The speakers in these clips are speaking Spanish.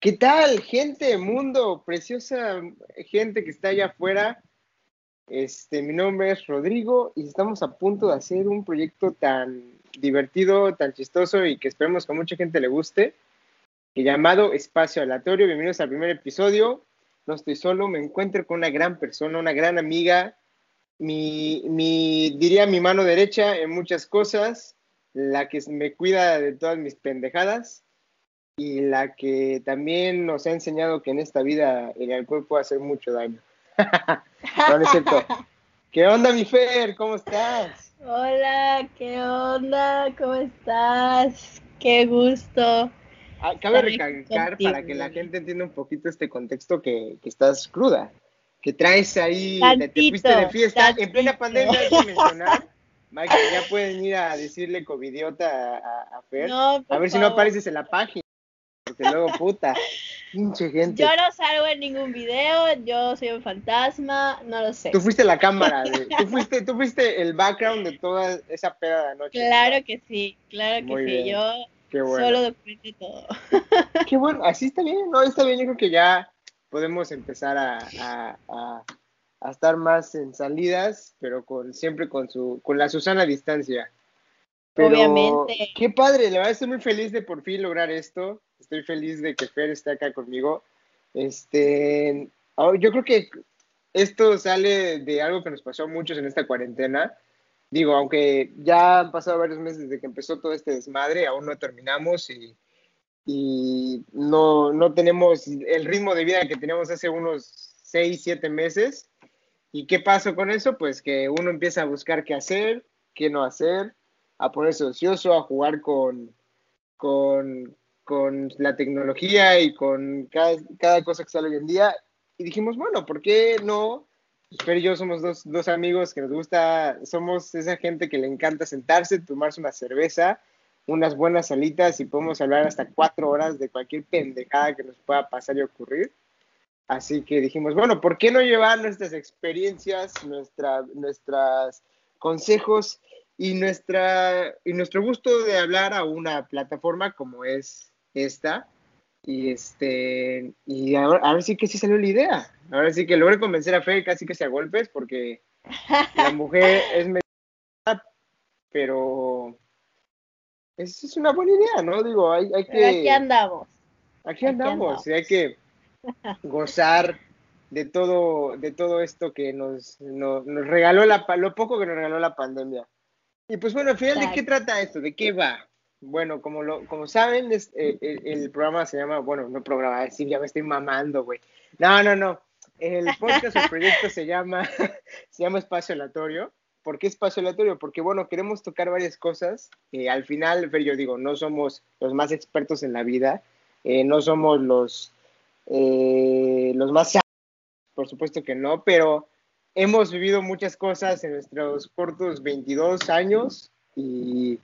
¿Qué tal, gente, mundo, preciosa gente que está allá afuera? Este, mi nombre es Rodrigo y estamos a punto de hacer un proyecto tan divertido, tan chistoso y que esperemos que a mucha gente le guste, llamado Espacio Aleatorio. Bienvenidos al primer episodio. No estoy solo, me encuentro con una gran persona, una gran amiga, mi, mi diría mi mano derecha en muchas cosas, la que me cuida de todas mis pendejadas y la que también nos ha enseñado que en esta vida el alcohol puede hacer mucho daño. no, es cierto. ¿Qué onda, mi Fer? ¿Cómo estás? Hola, ¿qué onda? ¿Cómo estás? Qué gusto. Ah, cabe recalcar para que la gente entienda un poquito este contexto que, que estás cruda, que traes ahí, te fuiste de fiesta en plena pandemia, hay que mencionar. Mike, ya pueden ir a decirle covidiota a, a Fer, a ver si no apareces en la página porque luego puta, pinche gente. Yo no salgo en ningún video, yo soy un fantasma, no lo sé. Tú fuiste la cámara, tú fuiste, tú fuiste el background de toda esa peda de noche. Claro que sí, claro que sí, yo solo documenté todo. Qué bueno, así está bien, no, está bien, yo creo que ya podemos empezar a, a, a, estar más en salidas, pero con siempre con su, con la Susana distancia. Obviamente. Qué padre, la verdad estoy muy feliz de por fin lograr esto. Estoy feliz de que Fer esté acá conmigo. Este, oh, yo creo que esto sale de algo que nos pasó a muchos en esta cuarentena. Digo, aunque ya han pasado varios meses desde que empezó todo este desmadre, aún no terminamos y, y no, no tenemos el ritmo de vida que teníamos hace unos seis, siete meses. ¿Y qué pasó con eso? Pues que uno empieza a buscar qué hacer, qué no hacer, a ponerse ocioso, a jugar con, con, con la tecnología y con cada, cosa que sale hoy en día. Y dijimos, bueno, ¿por qué no? Pero yo somos dos, dos amigos que nos gusta, somos esa gente que le encanta sentarse, tomarse una cerveza, unas buenas salitas y podemos hablar hasta cuatro horas de cualquier pendejada que nos pueda pasar y ocurrir. Así que dijimos, bueno, ¿por qué no llevar nuestras experiencias, nuestros consejos y, nuestra, y nuestro gusto de hablar a una plataforma como es esta. Y este, y ahora, sí que sí salió la idea. Ahora sí que logré convencer a Fe casi que sea golpes porque la mujer es pero es, es, una buena idea, ¿no? Digo, hay, hay que. aquí andamos. Aquí andamos, y hay que gozar de todo, de todo esto que nos, nos, regaló la, lo poco que nos regaló la pandemia. Y pues bueno, al final, ¿de qué trata esto? ¿De qué va? Bueno, como, lo, como saben, eh, el, programa se llama, bueno, no programa, decir, ya me estoy mamando, güey. No, no, no. El podcast, el proyecto se llama, se llama Espacio Aleatorio. ¿Por qué Espacio Aleatorio? Porque, bueno, queremos tocar varias cosas. Eh, al final, yo digo, no somos los más expertos en la vida, eh, no somos los, los más por supuesto que no, pero hemos vivido muchas cosas en nuestros cortos 22 años y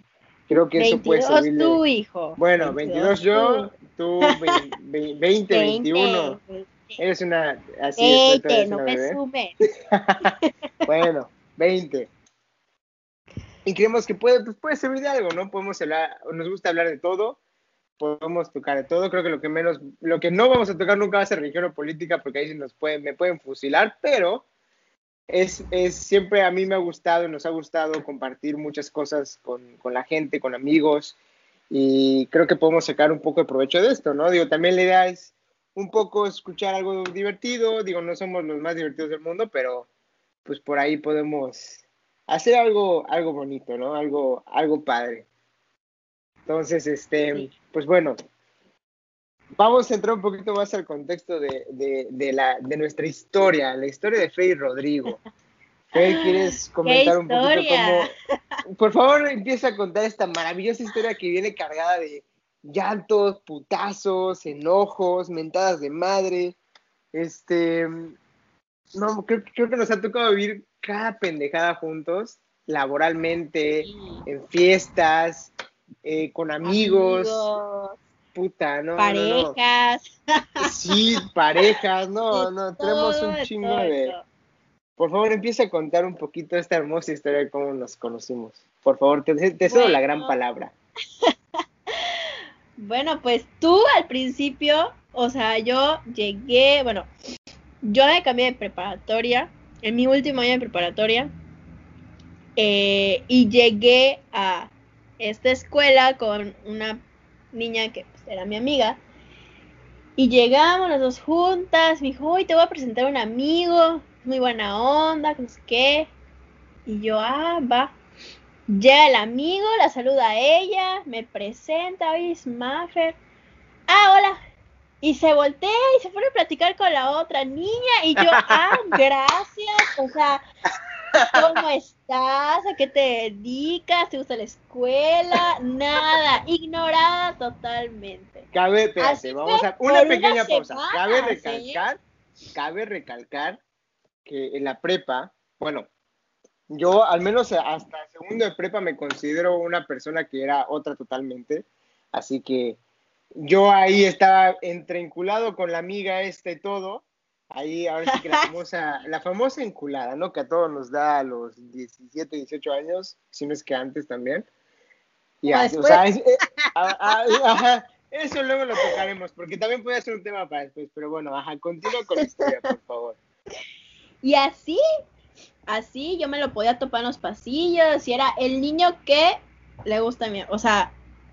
Creo que eso puede ser. tu hijo. Bueno, 22, yo, tú 20, 21. Eres una. Así 20, no me bueno, 20. Y creemos que puede, pues puede servir de algo, ¿no? Podemos hablar, nos gusta hablar de todo, podemos tocar de todo. Creo que lo que menos, lo que no vamos a tocar nunca va a ser religión o política, porque ahí sí nos pueden, me pueden fusilar, pero es, es, siempre a mí me ha gustado, nos ha gustado compartir muchas cosas con, con, la gente, con amigos, y creo que podemos sacar un poco de provecho de esto, ¿no? Digo, también la idea es un poco escuchar algo divertido, digo, no somos los más divertidos del mundo, pero pues por ahí podemos hacer algo, algo bonito, ¿no? Algo, algo padre. Entonces, este, pues bueno, Vamos a entrar un poquito más al contexto de, de, la, de nuestra historia, la historia de Fey y Rodrigo. Fey, ¿quieres comentar un poquito cómo... Por favor, empieza a contar esta maravillosa historia que viene cargada de llantos, putazos, enojos, mentadas de madre. Este... No, creo, creo que nos ha tocado vivir cada pendejada juntos, laboralmente, en fiestas, eh, con amigos puta, no. Parejas. Sí, parejas, no, no, tenemos un chingo de. Por favor, empieza a contar un poquito esta hermosa historia de cómo nos conocimos. Por favor, te, te cedo la gran palabra. Bueno, pues tú al principio, o sea, yo llegué, bueno, yo me cambié de preparatoria, en mi último año de preparatoria, eh, y llegué a esta escuela con una niña que era mi amiga. Y llegamos las dos juntas, me dijo, hoy te voy a presentar a un amigo, muy buena onda, no sé qué. Y yo, ah, va. Llega el amigo, la saluda a ella, me presenta, oye, es Maffer. Ah, hola. Y se voltea y se pone a platicar con la otra niña. Y yo, ah, gracias. O sea, ¿cómo estás? ¿A qué te dedicas? ¿Te gusta la escuela? Nada, ignorada totalmente. Cabe, espérate, vamos a una pequeña pausa. Cabe recalcar, cabe recalcar que en la prepa, bueno, yo al menos hasta segundo de prepa me considero una persona que era otra totalmente, así que yo ahí estaba entrenculado con la amiga esta y todo, ahí ahora sí que la famosa, la famosa enculada, ¿no? Que a todos nos da a los 17, 18 años, si no es que antes también. Y así, o sea, eh, eso luego lo tocaremos, porque también puede ser un tema para después, pero bueno, ajá, continúa con la historia, por favor. Y así, así yo me lo podía topar en los pasillos y era el niño que le gusta a mi, o sea,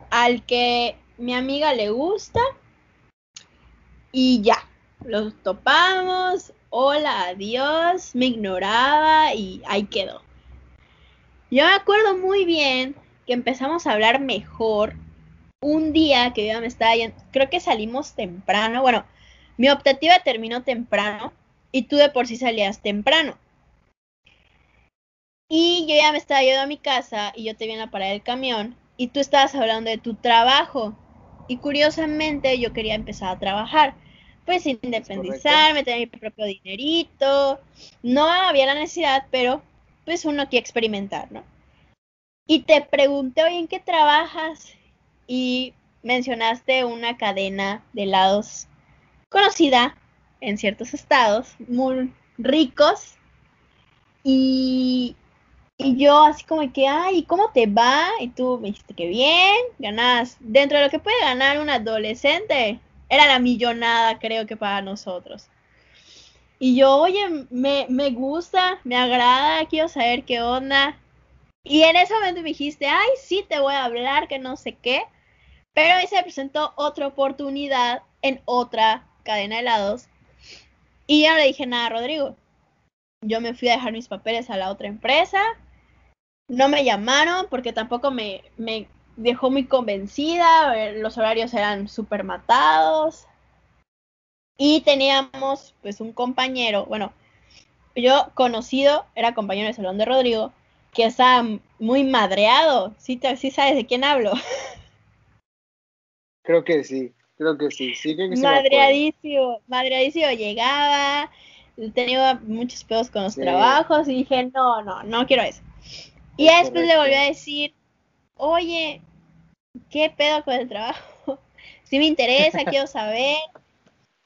al que mi amiga le gusta y ya, los topamos, hola, adiós, me ignoraba y ahí quedó. Yo me acuerdo muy bien que empezamos a hablar mejor un día que yo me estaba yendo, creo que salimos temprano, bueno, mi optativa terminó temprano y tú de por sí salías temprano. Y yo ya me estaba yendo a mi casa y yo te vi en la parada del camión y tú estabas hablando de tu trabajo. Y curiosamente yo quería empezar a trabajar. Pues independizarme, tener mi propio dinerito. No había la necesidad, pero pues uno quiere experimentar, ¿no? Y te pregunté, oye, ¿en qué trabajas? Y mencionaste una cadena de helados conocida en ciertos estados muy ricos y, y yo así como que, ay, ¿cómo te va? Y tú me dijiste que bien, ganas dentro de lo que puede ganar un adolescente, era la millonada creo que para nosotros. Y yo, oye, me, me gusta, me agrada, quiero saber qué onda. Y en ese momento me dijiste, ay, sí, te voy a hablar, que no sé qué. Pero ahí se presentó otra oportunidad en otra cadena de helados y ya no le dije nada a Rodrigo. Yo me fui a dejar mis papeles a la otra empresa. No me llamaron porque tampoco me, me dejó muy convencida. Los horarios eran súper matados. Y teníamos pues un compañero, bueno, yo conocido, era compañero del salón de Rodrigo, que estaba muy madreado. ¿Sí, ¿Sí sabes de quién hablo? Creo que sí. Creo que sí, sí que Madreadísimo, madreadísimo llegaba, tenía muchos pedos con los trabajos y dije, no, no, no quiero eso. Y después le volví a decir, oye, ¿qué pedo con el trabajo? si me interesa, quiero saber.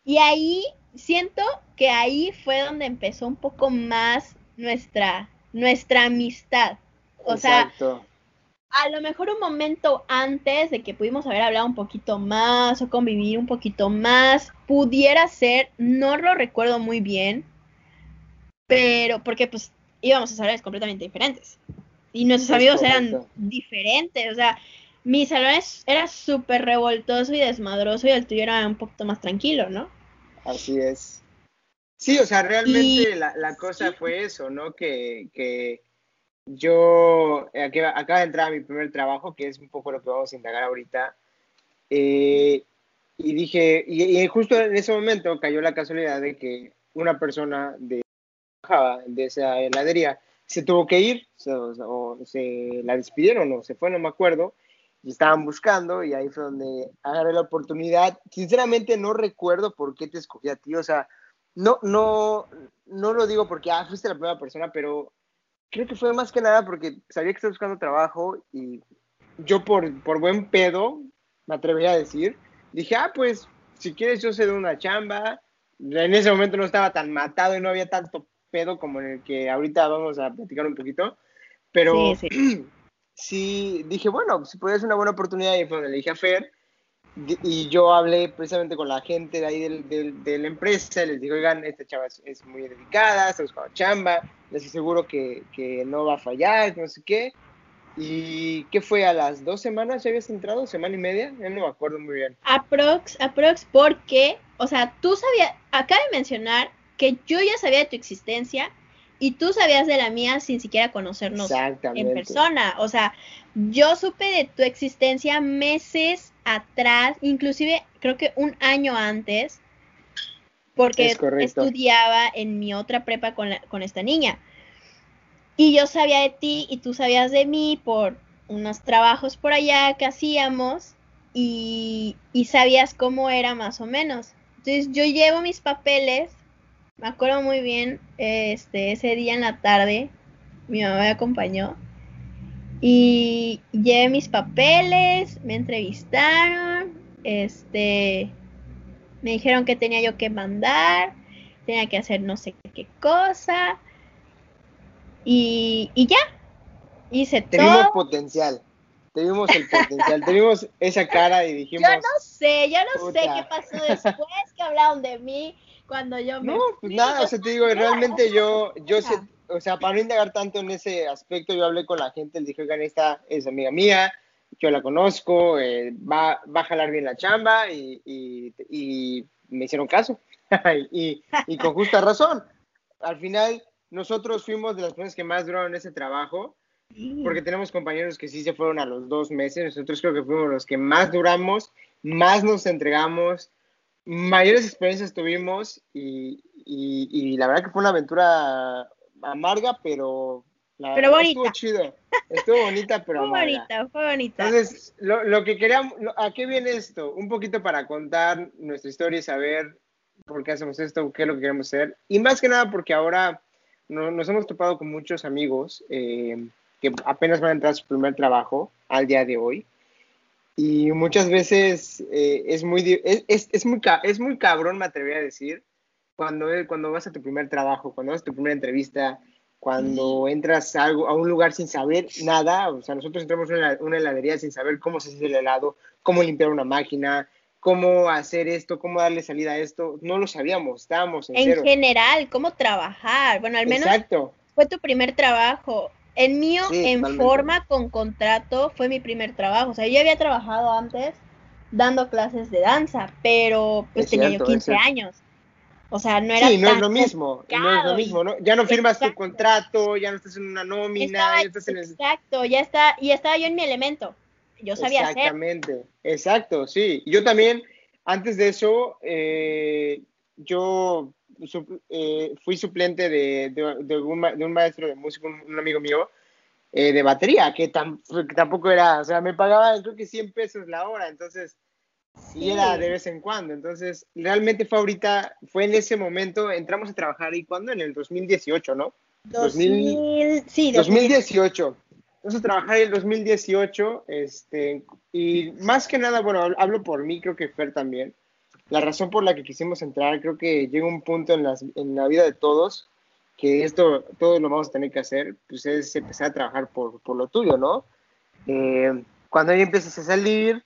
Y ahí siento que ahí fue donde empezó un poco más nuestra, nuestra amistad. O Exacto. sea, a lo mejor un momento antes de que pudimos haber hablado un poquito más o convivir un poquito más, pudiera ser, no lo recuerdo muy bien, pero porque pues íbamos a salones completamente diferentes y nuestros amigos eran diferentes, o sea, mi salón era súper revoltoso y desmadroso y el tuyo era un poquito más tranquilo, ¿no? Así es. Sí, o sea, realmente la, la, cosa fue eso, ¿no? Que, que yo acaba de entrar a mi primer trabajo, que es un poco lo que vamos a indagar ahorita. Eh, y dije, y, justo en ese momento cayó la casualidad de que una persona de, de esa heladería se tuvo que ir, o, se la despidieron, o se fue, no me acuerdo, y estaban buscando, y ahí fue donde agarré la oportunidad. Sinceramente no recuerdo por qué te escogí a ti, o sea, no, no, no lo digo porque, ah, fuiste la primera persona, pero creo que fue más que nada porque sabía que estaba buscando trabajo y yo por, por buen pedo, me atrevería a decir, dije, ah, pues si quieres yo sé de una chamba. En ese momento no estaba tan matado y no había tanto pedo como en el que ahorita vamos a platicar un poquito. Pero sí, dije, bueno, si puede ser una buena oportunidad y fue donde le dije a Fer. y yo hablé precisamente con la gente de ahí del, de la empresa, les digo, oigan, esta chava es, muy dedicada, está buscando chamba, les aseguro que, que, no va a fallar, no sé qué. ¿Y qué fue? ¿A las dos semanas ya habías entrado? ¿Semana y media? Ya no me acuerdo muy bien. Aprox, aprox, porque, o sea, tú sabías, acaba de mencionar que yo ya sabía de tu existencia y tú sabías de la mía sin siquiera conocernos en persona. O sea, yo supe de tu existencia meses atrás, inclusive creo que un año antes, porque estudiaba en mi otra prepa con, con esta niña. Y yo sabía de ti y tú sabías de mí por unos trabajos por allá que hacíamos y, y sabías cómo era más o menos. Entonces yo llevo mis papeles me acuerdo muy bien, este, ese día en la tarde, mi mamá me acompañó y llevé mis papeles, me entrevistaron, este, me dijeron que tenía yo que mandar, tenía que hacer no sé qué cosa y, y ya, hice Tenemos potencial. Tenemos el potencial, tenemos esa cara y dijimos. Yo no sé, yo no sé qué pasó después que hablaron de mí cuando yo me. No, pues nada, o sea, te digo, realmente yo, yo sé, o sea, para no indagar tanto en ese aspecto, yo hablé con la gente, les dije, oigan, esta es amiga mía, yo la conozco, eh, va, va, a jalar bien la chamba y, y, me hicieron caso. y, y con justa razón. Al final, nosotros fuimos de las personas que más duraron ese trabajo, porque tenemos compañeros que sí se fueron a los dos meses, nosotros creo que fuimos los que más duramos, más nos entregamos, mayores experiencias tuvimos y, y, la verdad que fue una aventura amarga, pero pero bonita. estuvo chido, estuvo bonita, pero fue bonita, fue bonita. Entonces, lo, lo que queríamos, ¿a qué viene esto? Un poquito para contar nuestra historia y saber por qué hacemos esto, qué es lo que queremos hacer. Y más que nada porque ahora nos hemos topado con muchos amigos eh, que apenas van a entrar a su primer trabajo al día de hoy y muchas veces eh, es, muy, es, es, muy, es muy cabrón, me atrevería a decir, cuando, cuando vas a tu primer trabajo, cuando vas a tu primera entrevista, cuando entras a, algo, a un lugar sin saber nada, o sea, nosotros entramos en una, una heladería sin saber cómo se hace el helado, cómo limpiar una máquina, cómo hacer esto, cómo darle salida a esto, no lo sabíamos, estábamos en, en general, cómo trabajar, bueno, al menos Exacto. fue tu primer trabajo. El mío en forma con contrato fue mi primer trabajo. O sea, yo había trabajado antes dando clases de danza, pero pues tenía yo 15 años. O sea, no era Sí, no es lo mismo, no es lo mismo, ¿no? Ya no firmas tu contrato, ya no estás en una nómina, ya estás en Exacto, ya está, y estaba yo en mi elemento. Yo sabía Exactamente, exacto, sí. Yo también, antes de eso, eh, yo eh, fui suplente de, de, un, maestro de música, un, amigo mío, eh, de batería, que, tampoco era, o sea, me pagaba creo que 100 pesos la hora, entonces, sí. era de vez en cuando. Entonces, realmente fue ahorita, fue en ese momento, entramos a trabajar, ¿y cuándo? En el 2018, ¿no? 2000, sí, 2018. Entonces, trabajar en el 2018, este, y más que nada, bueno, hablo por mí, creo que Fer también la razón por la que quisimos entrar, creo que llega un punto en, las, en la vida de todos que esto todos lo vamos a tener que hacer, pues es empezar a trabajar por, por lo tuyo, ¿no? Eh, cuando ya empiezas a salir,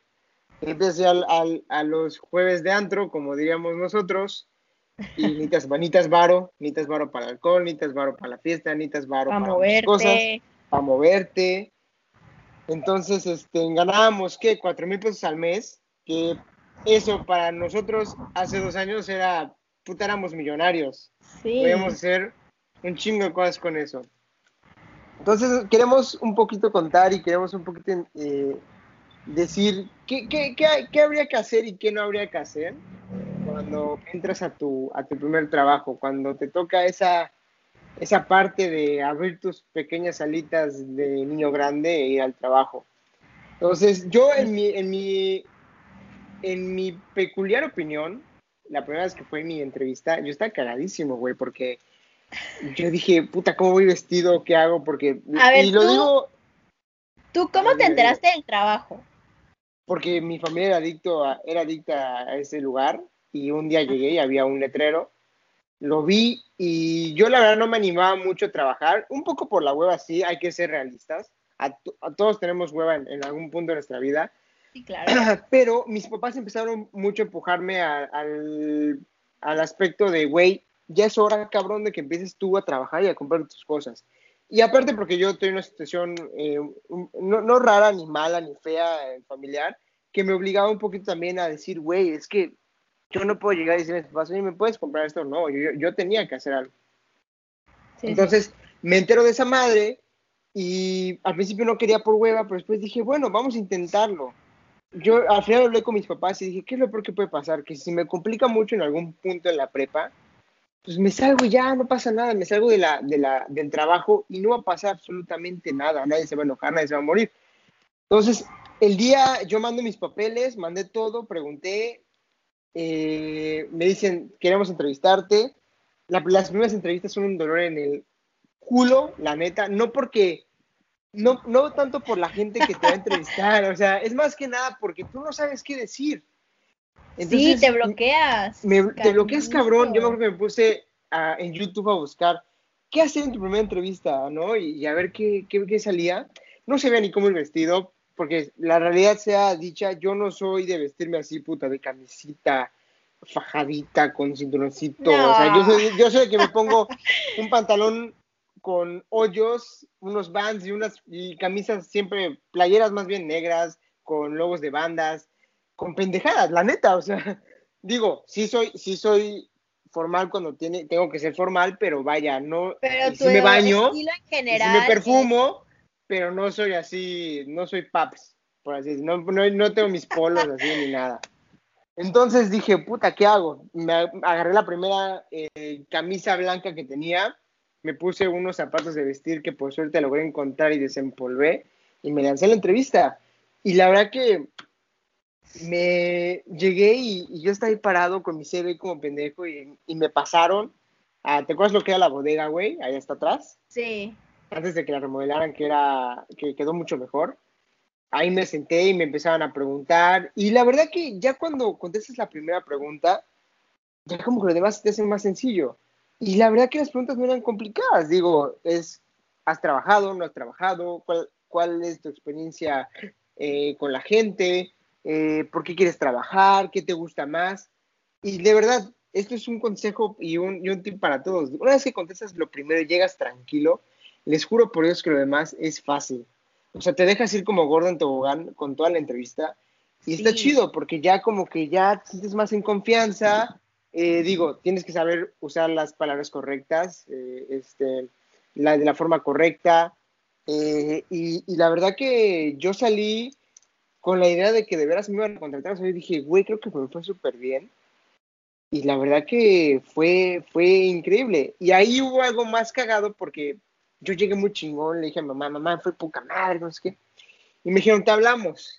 empiezas al, al, a los jueves de antro, como diríamos nosotros, y necesitas, necesitas varo, necesitas varo para el alcohol, necesitas varo para la fiesta, necesitas varo para, moverte. cosas, para moverte. Entonces, este, ganábamos, ¿qué? Cuatro mil pesos al mes, que eso para nosotros hace dos años era, puta, éramos millonarios. Sí. Podíamos hacer un chingo de cosas con eso. Entonces, queremos un poquito contar y queremos un poquito eh, decir qué, qué, qué, qué, habría que hacer y qué no habría que hacer cuando entras a tu, a tu primer trabajo, cuando te toca esa, esa parte de abrir tus pequeñas alitas de niño grande e ir al trabajo. Entonces, yo en mi, en mi, en mi peculiar opinión, la primera vez que fue mi entrevista, yo estaba cagadísimo, güey, porque yo dije, puta, ¿cómo voy vestido? ¿Qué hago? Porque. A ver, y lo digo. ¿Tú cómo te enteraste del trabajo? Porque mi familia era, adicto era adicta a ese lugar y un día llegué y había un letrero. Lo vi y yo la verdad no me animaba mucho a trabajar, un poco por la hueva, sí, hay que ser realistas. A, todos tenemos hueva en, en, algún punto de nuestra vida, Sí, claro. Pero mis papás empezaron mucho a empujarme al, al aspecto de, güey, ya es hora, cabrón, de que empieces tú a trabajar y a comprar tus cosas. Y aparte porque yo estoy en una situación eh, no, no, rara, ni mala, ni fea, eh, familiar, que me obligaba un poquito también a decir, güey, es que yo no puedo llegar y decirle a mis papás, ¿me puedes comprar esto? No, yo, yo tenía que hacer algo. Entonces, me entero de esa madre y al principio no quería por hueva, pero después dije, bueno, vamos a intentarlo. Yo al final hablé con mis papás y dije, ¿qué es lo peor que puede pasar? Que si me complica mucho en algún punto en la prepa, pues me salgo ya, no pasa nada, me salgo de la, de la, del trabajo y no va a pasar absolutamente nada, nadie se va a enojar, nadie se va a morir. Entonces, el día yo mando mis papeles, mandé todo, pregunté, eh, me dicen, queremos entrevistarte. las primeras entrevistas son un dolor en el culo, la neta, no porque, no, no tanto por la gente que te va a entrevistar, o sea, es más que nada porque tú no sabes qué decir. sí, te bloqueas. te bloqueas, cabrón. Yo me puse en YouTube a buscar qué hacer en tu primera entrevista, ¿no? Y, a ver qué, qué, qué, salía. No se ve ni cómo el vestido, porque la realidad sea dicha, yo no soy de vestirme así, puta, de camisita fajadita con cinturoncito. O sea, yo soy, yo soy de que me pongo un pantalón con hoyos, unos bands y unas y camisas siempre, playeras más bien negras, con logos de bandas, con pendejadas, la neta, o sea, digo, sí soy, sí soy formal cuando tiene, tengo que ser formal, pero vaya, no, pero si me baño, general, si me perfumo, pero no soy así, no soy paps, por así decirlo, no, no, tengo mis polos así ni nada. Entonces dije, puta, ¿qué hago? Me agarré la primera eh, camisa blanca que tenía, me puse unos zapatos de vestir que por suerte logré encontrar y desempolvé y me lancé a la entrevista. Y la verdad que me llegué y, yo estaba ahí parado con mi CV como pendejo y, y me pasaron. A, ¿Te acuerdas lo que era la bodega, güey? Ahí está atrás. Sí antes de que la remodelaran, que era, que quedó mucho mejor. Ahí me senté y me empezaban a preguntar. Y la verdad que ya cuando contestas la primera pregunta, ya como que lo demás te hace más sencillo. Y la verdad que las preguntas no eran complicadas. Digo, es, ¿has trabajado? ¿No has trabajado? ¿Cuál, cuál es tu experiencia eh, con la gente? Eh, ¿Por qué quieres trabajar? ¿Qué te gusta más? Y de verdad, esto es un consejo y un, y un tip para todos. Una vez que contestas lo primero, llegas tranquilo, les juro por Dios que lo demás es fácil. O sea, te dejas ir como Gordon Tobogán con toda la entrevista y está chido porque ya como que ya te sientes más en confianza. Eh, digo, tienes que saber usar las palabras correctas, eh, este, la, de la forma correcta. Eh, y, la verdad que yo salí con la idea de que de veras me iban a contratar. O sea, yo dije, güey, creo que me fue súper bien. Y la verdad que fue, fue increíble. Y ahí hubo algo más cagado porque yo llegué muy chingón, le dije a mamá, mamá, fue poca madre, no sé qué. Y me dijeron, te hablamos.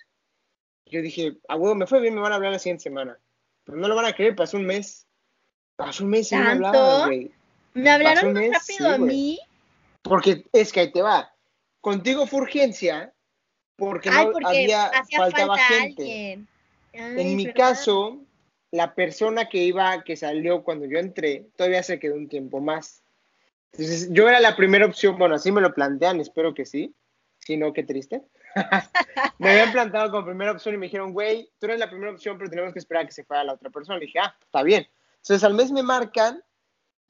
Yo dije, ah, huevo, me fue bien, me van a hablar la siguiente semana. Pero no lo van a creer, pasó un mes. Pasó un mes y me hablaron, güey. ¿Me hablaron más rápido a mí? Porque es que ahí te va. Contigo fue urgencia, porque no había, faltaba gente. en mi caso, la persona que iba, que salió cuando yo entré, todavía se quedó un tiempo más. Entonces, yo era la primera opción, bueno, así me lo plantean, espero que sí. Si no, qué triste. me habían plantado como primera opción y me dijeron, güey, tú eres la primera opción, pero tenemos que esperar a que se fuera la otra persona. Le dije, ah, está bien. Entonces, al mes me marcan,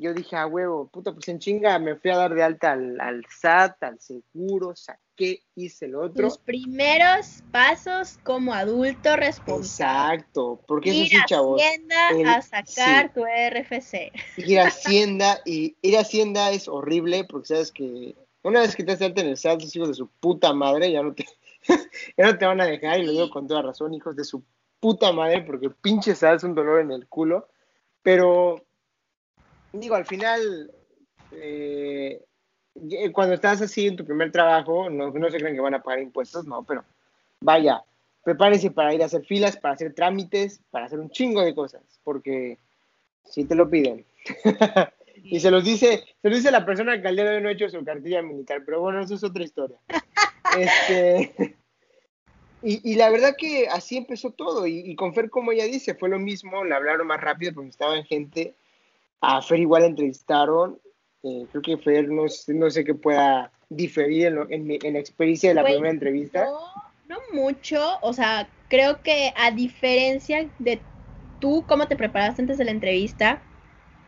yo dije, ah, huevo, puta, pues en chinga me fui a dar de alta al, al SAT, al seguro, saqué, hice el otro. Tus primeros pasos como adulto responsable. Exacto, porque eso sí, chavos. Hacienda a sacar tu RFC. Ir a Hacienda, y ir a Hacienda es horrible, porque sabes que una vez que te alta en el SAT, los hijos de su puta madre ya no te, ya no te van a dejar, y lo digo con toda razón, hijos de su puta madre, porque pinche SAT es un dolor en el culo, pero digo, al final, eh, cuando estás así en tu primer trabajo, no, no se creen que van a pagar impuestos, no, pero vaya, prepárense para ir a hacer filas, para hacer trámites, para hacer un chingo de cosas, porque si te lo piden. y se los dice, se lo dice la persona que al día de hoy no ha hecho su cartilla militar, pero bueno, eso es otra historia. este, y, y, la verdad que así empezó todo, y, y, con Fer, como ella dice, fue lo mismo, le hablaron más rápido porque estaba en gente a Fer igual entrevistaron. Eh, creo que Fer no, no, sé qué pueda diferir en, en, la experiencia de la pues primera entrevista. No, no mucho, o sea, creo que a diferencia de tú, cómo te preparaste antes de la entrevista,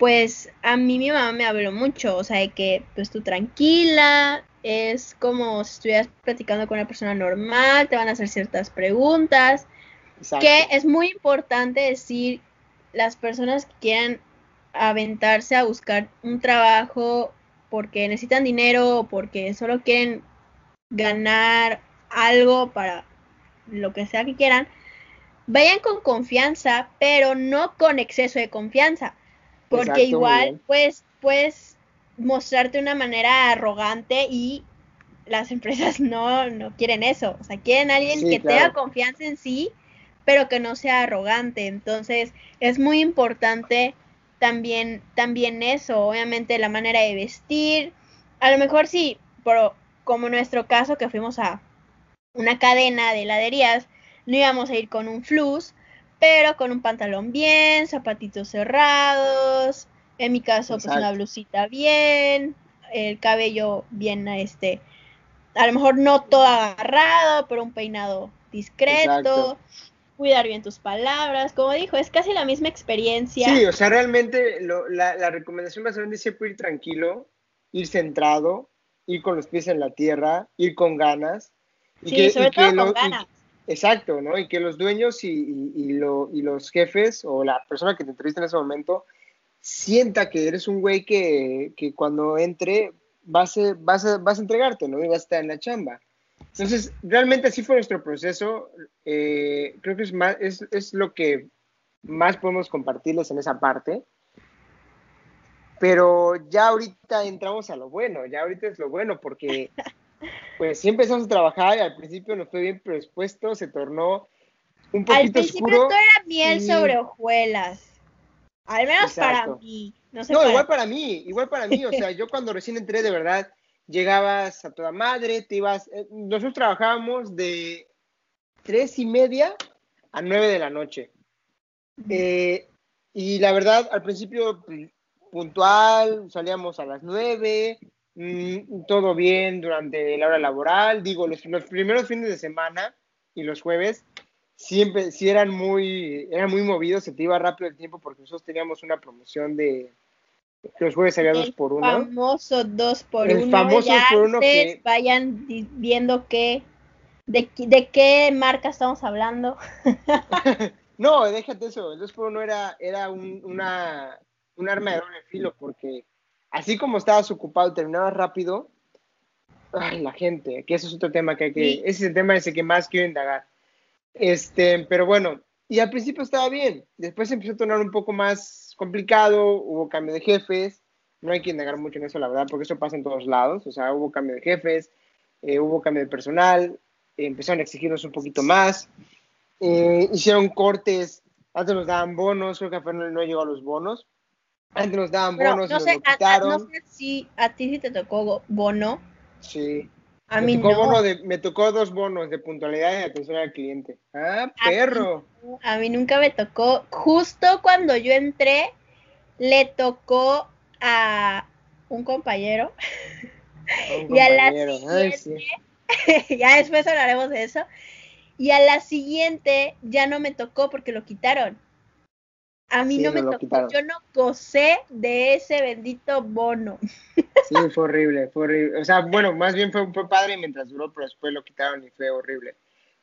pues a mí mi mamá me habló mucho, o sea, de que pues tú tranquila, es como si estuvieras platicando con una persona normal, te van a hacer ciertas preguntas, que es muy importante decir las personas que quieran aventarse a buscar un trabajo porque necesitan dinero o porque solo quieren ganar algo para lo que sea que quieran, vayan con confianza, pero no con exceso de confianza, porque igual pues puedes mostrarte de una manera arrogante y las empresas no, no quieren eso, o sea, quieren alguien que tenga confianza en sí, pero que no sea arrogante, entonces es muy importante también, también eso, obviamente la manera de vestir, a lo mejor sí, pero como nuestro caso que fuimos a una cadena de heladerías, no íbamos a ir con un flus, pero con un pantalón bien, zapatitos cerrados, en mi caso pues una blusita bien, el cabello bien este, a lo mejor no todo agarrado, pero un peinado discreto cuidar bien tus palabras, como dijo, es casi la misma experiencia. Sí, o sea, realmente la, recomendación más grande es siempre ir tranquilo, ir centrado, ir con los pies en la tierra, ir con ganas. Y sí, sobre todo con ganas. Exacto, ¿no? Y que los dueños y, los jefes o la persona que te entrevista en ese momento sienta que eres un güey que, cuando entre vas a, vas, a, vas a entregarte, ¿no? Y vas a estar en la chamba. Entonces, realmente así fue nuestro proceso. Eh, creo que es, más, es, lo que más podemos compartirles en esa parte. Pero ya ahorita entramos a lo bueno, ya ahorita es lo bueno, porque pues sí empezamos a trabajar y al principio nos fue bien, pero después todo se tornó un poquito Al principio todo era miel sobre hojuelas. Al menos para mí. No, no igual para mí, igual para mí. O sea, yo cuando recién entré de verdad, llegabas a toda madre, te ibas, eh, nosotros trabajábamos de tres y media a nueve de la noche. Eh, y la verdad, al principio pues, puntual, salíamos a las nueve, mm, todo bien durante la hora laboral. Digo, los, los, primeros fines de semana y los jueves siempre sí eran muy, eran muy movidos, se te iba rápido el tiempo porque nosotros teníamos una promoción de, los jueves había dos por uno. Famoso dos por el Famoso ya por uno que... vayan viendo qué, de, de, qué marca estamos hablando. no, déjate eso. El dos por uno era, era un, una, un arma de doble filo porque así como estabas ocupado y terminabas rápido, ay, la gente, que eso es otro tema que hay que, ese es el tema ese que más quiero indagar. Este, pero bueno, y al principio estaba bien, después empezó a tornar un poco más complicado, hubo cambio de jefes, no hay que negar mucho en eso, la verdad, porque eso pasa en todos lados, o sea, hubo cambio de jefes, eh, hubo cambio de personal, empezaron a exigirnos un poquito más, eh, hicieron cortes, antes nos daban bonos, creo que no, no llegó a los bonos, antes nos daban bonos y nos lo quitaron. no sé si a ti sí te tocó bono. Sí. A me mí tocó no. Bono de, me tocó dos bonos de puntualidad y atención al cliente. Ah, perro. A mí, nunca me tocó. Justo cuando yo entré, le tocó a un compañero. y a la siguiente, ya después hablaremos de eso. Y a la siguiente ya no me tocó porque lo quitaron. A mí no me tocó, yo no gocé de ese bendito bono. Sí, fue horrible, fue horrible. O sea, bueno, más bien fue, fue padre mientras duró, pero después lo quitaron y fue horrible.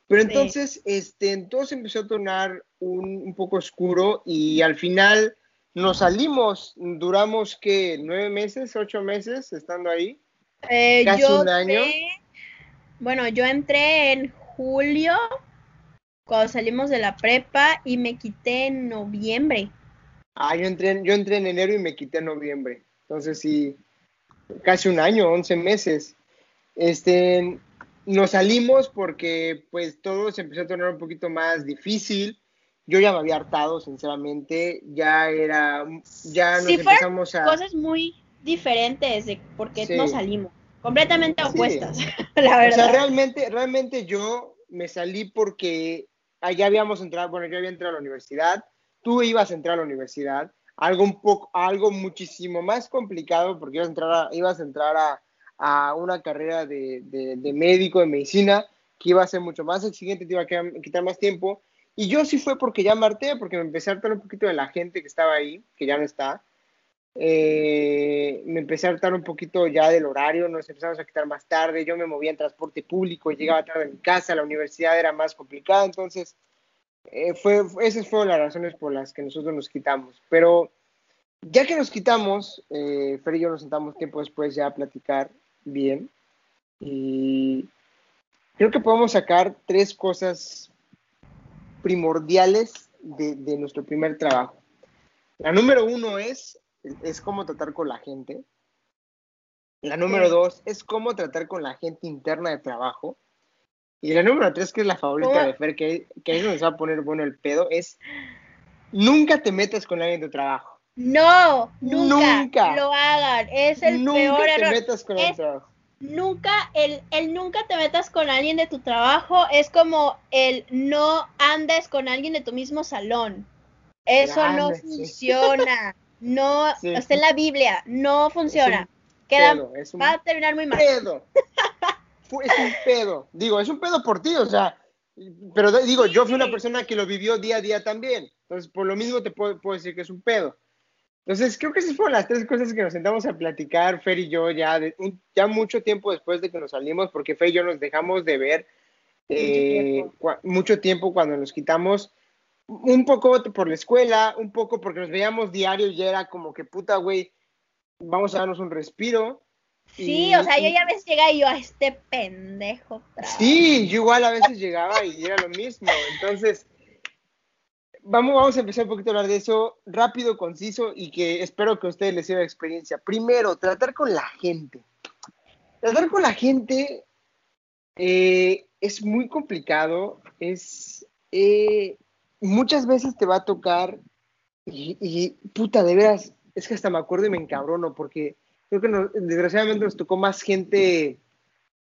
Pero entonces, este, entonces empezó a tornar un, un, poco oscuro y al final nos salimos, duramos que nueve meses, ocho meses estando ahí. Eh, casi un año. bueno, yo entré en julio cuando salimos de la prepa y me quité en noviembre. Ah, yo entré, yo entré en enero y me quité en noviembre. Entonces sí, casi un año, 11 meses. Este, nos salimos porque pues todo se empezó a tornar un poquito más difícil. Yo ya me había hartado, sinceramente. Ya era, ya nos empezamos a... cosas muy diferentes de por qué nos salimos. Completamente opuestas, la verdad. O sea, realmente, realmente yo me salí porque allá habíamos entrado, bueno, yo había entrado a la universidad, tú ibas a entrar a la universidad, algo un poco, algo muchísimo más complicado porque ibas a entrar a, ibas a, entrar a, a una carrera de, de, médico, de medicina, que iba a ser mucho más exigente, te iba a quitar más tiempo. Y yo sí fue porque ya marté, porque me empecé a hartar un poquito de la gente que estaba ahí, que ya no está. Eh, me empecé a hartar un poquito ya del horario, nos empezamos a quitar más tarde, yo me movía en transporte público llegaba tarde a mi casa, la universidad era más complicada, entonces eh, fue, esas fueron las razones por las que nosotros nos quitamos. Pero ya que nos quitamos, eh, Fer y yo nos sentamos tiempo después ya a platicar bien y creo que podemos sacar tres cosas primordiales de, de nuestro primer trabajo. La número uno es, es cómo tratar con la gente. La número dos es cómo tratar con la gente interna de trabajo. Y la número tres, que es la favorita de Fer, que, que ahí nos va a poner bueno el pedo, es nunca te metas con alguien de trabajo. No, nunca, lo hagan. Es el peor error. Nunca te metas con alguien de trabajo. Nunca, el, el nunca te metas con alguien de tu trabajo es como el no andes con alguien de tu mismo salón. Eso no funciona. No, está en la Biblia, no funciona. Queda, va a terminar muy mal. Pedo. es un pedo. Digo, es un pedo por ti, o sea, pero digo, yo fui una persona que lo vivió día a día también. Entonces, por lo mismo te puedo, decir que es un pedo. Entonces, creo que esas fueron las tres cosas que nos sentamos a platicar, Fer y yo, ya, ya mucho tiempo después de que nos salimos, porque Fer y yo nos dejamos de ver eh, mucho, tiempo. cuando nos quitamos, un poco por la escuela, un poco porque nos veíamos diario y era como que puta, güey, vamos a darnos un respiro. Sí, o sea, yo ya a veces llegaba y yo a este pendejo. Sí, yo igual a veces llegaba y era lo mismo. Entonces, vamos, vamos a empezar un poquito a hablar de eso rápido, conciso y que espero que a ustedes les sirva experiencia. Primero, tratar con la gente. Tratar con la gente eh, es muy complicado, es eh, muchas veces te va a tocar y, y, puta, de veras, es que hasta me acuerdo y me encabrono porque creo que desgraciadamente nos tocó más gente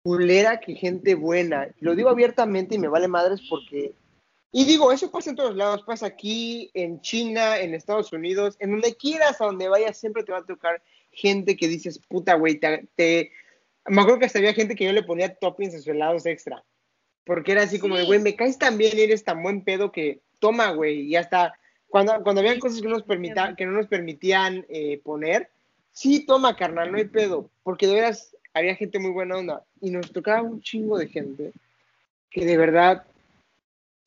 culera que gente buena. Lo digo abiertamente y me vale madres porque... Y digo, eso pasa en todos lados, pasa aquí, en China, en Estados Unidos, en donde quieras, a donde vayas, siempre te va a tocar gente que dices, puta, güey, te, Me acuerdo que hasta había gente que yo le ponía toppings a sus helados extra. Porque era así como de, güey, me caes tan bien eres tan buen pedo que toma, güey. Y hasta cuando, cuando habían cosas que, nos permita, que no nos permitían eh, poner, sí, toma, carnal, no hay pedo, porque de veras había gente muy buena onda y nos tocaba un chingo de gente que de verdad,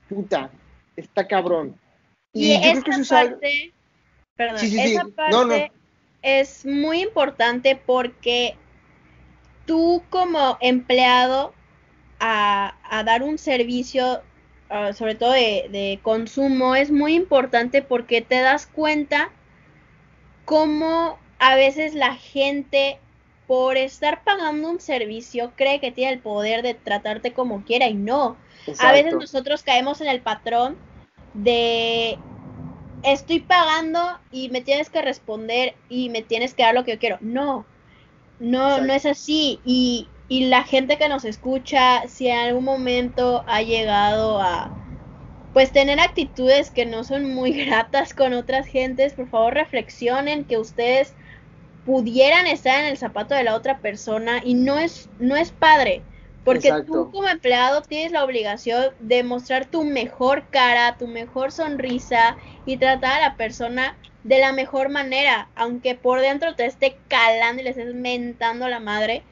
puta, está cabrón. Y, esa parte, perdón, esa parte es muy importante porque tú como empleado a, a dar un servicio, uh, sobre todo de, de consumo, es muy importante porque te das cuenta cómo a veces la gente por estar pagando un servicio cree que tiene el poder de tratarte como quiera y no. A veces nosotros caemos en el patrón de estoy pagando y me tienes que responder y me tienes que dar lo que yo quiero. No, no, no es así. Y, y la gente que nos escucha, si en algún momento ha llegado a pues tener actitudes que no son muy gratas con otras gentes, por favor reflexionen que ustedes pudieran estar en el zapato de la otra persona y no es, no es padre. Porque tú como empleado tienes la obligación de mostrar tu mejor cara, tu mejor sonrisa y tratar a la persona de la mejor manera, aunque por dentro te esté calando y le estés mentando a la madre,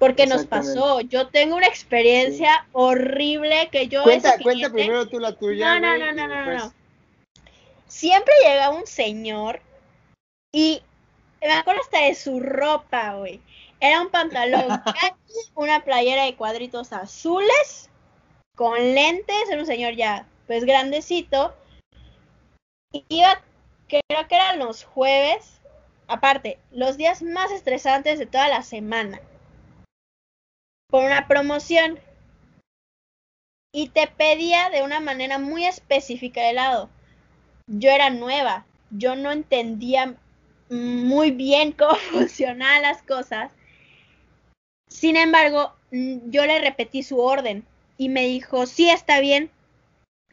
porque nos pasó. Yo tengo una experiencia horrible que yo... Cuenta, cuenta primero tú la tuya. No, no, no, no, no, no. Siempre llega un señor y me acuerdo hasta de su ropa, güey. Era un pantalón una playera de cuadritos azules, con lentes, era un señor ya, pues grandecito. Y iba, creo que eran los jueves, aparte, los días más estresantes de toda la semana. Por una promoción. Y te pedía de una manera muy específica el helado. Yo era nueva, yo no entendía muy bien cómo funcionaban las cosas. Sin embargo, mm, yo le repetí su orden y me dijo, sí, está bien.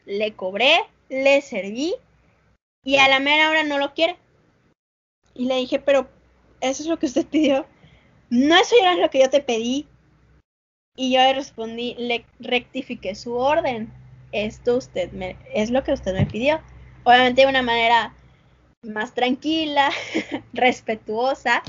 Le cobré, le serví y a la mera hora no lo quiere. Y le dije, pero eso es lo que usted pidió. No, eso era lo que yo te pedí. Y yo le respondí, le rectifiqué su orden. Esto usted me, es lo que usted me pidió. Obviamente de una manera más tranquila, respetuosa.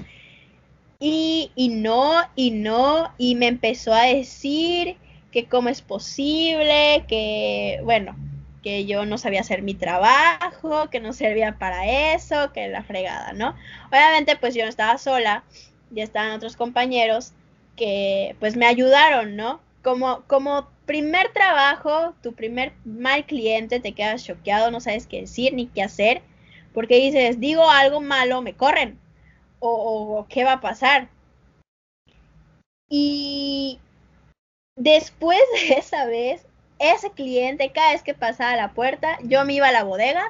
Y, y no, y no, y me empezó a decir que cómo es posible, que, bueno, que yo no sabía hacer mi trabajo, que no servía para eso, que la fregada, ¿no? Obviamente, pues yo no estaba sola, ya estaban otros compañeros que pues me ayudaron, ¿no? Como, como primer trabajo, tu primer mal cliente, te quedas choqueado, no sabes qué decir ni qué hacer, porque dices, digo algo malo, me corren, o, qué va a pasar. Y después de esa vez, ese cliente, cada vez que pasaba la puerta, yo me iba a la bodega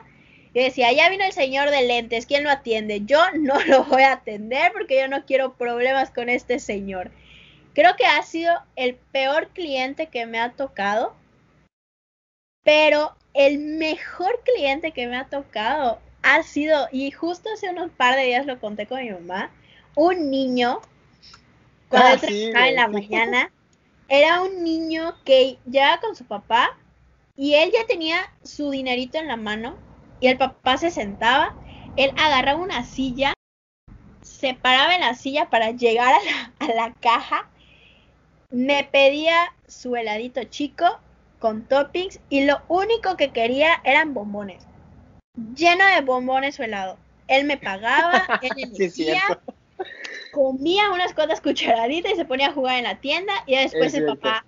y decía, ya vino el señor de lentes, ¿quién lo atiende? Yo no lo voy a atender porque yo no quiero problemas con este señor. Creo que ha sido el peor cliente que me ha tocado, pero el mejor cliente que me ha tocado ha sido, y justo hace unos par de días lo conté con mi mamá, un niño, cuando ah, trabajaba en la mañana, era un niño que ya con su papá y él ya tenía su dinerito en la mano y el papá se sentaba, él agarraba una silla, se paraba en la silla para llegar a la, a la caja, me pedía su heladito chico con toppings y lo único que quería eran bombones, lleno de bombones su helado. Él me pagaba, él elegía, comía unas cuantas cucharaditas y se ponía a jugar en la tienda y después el papá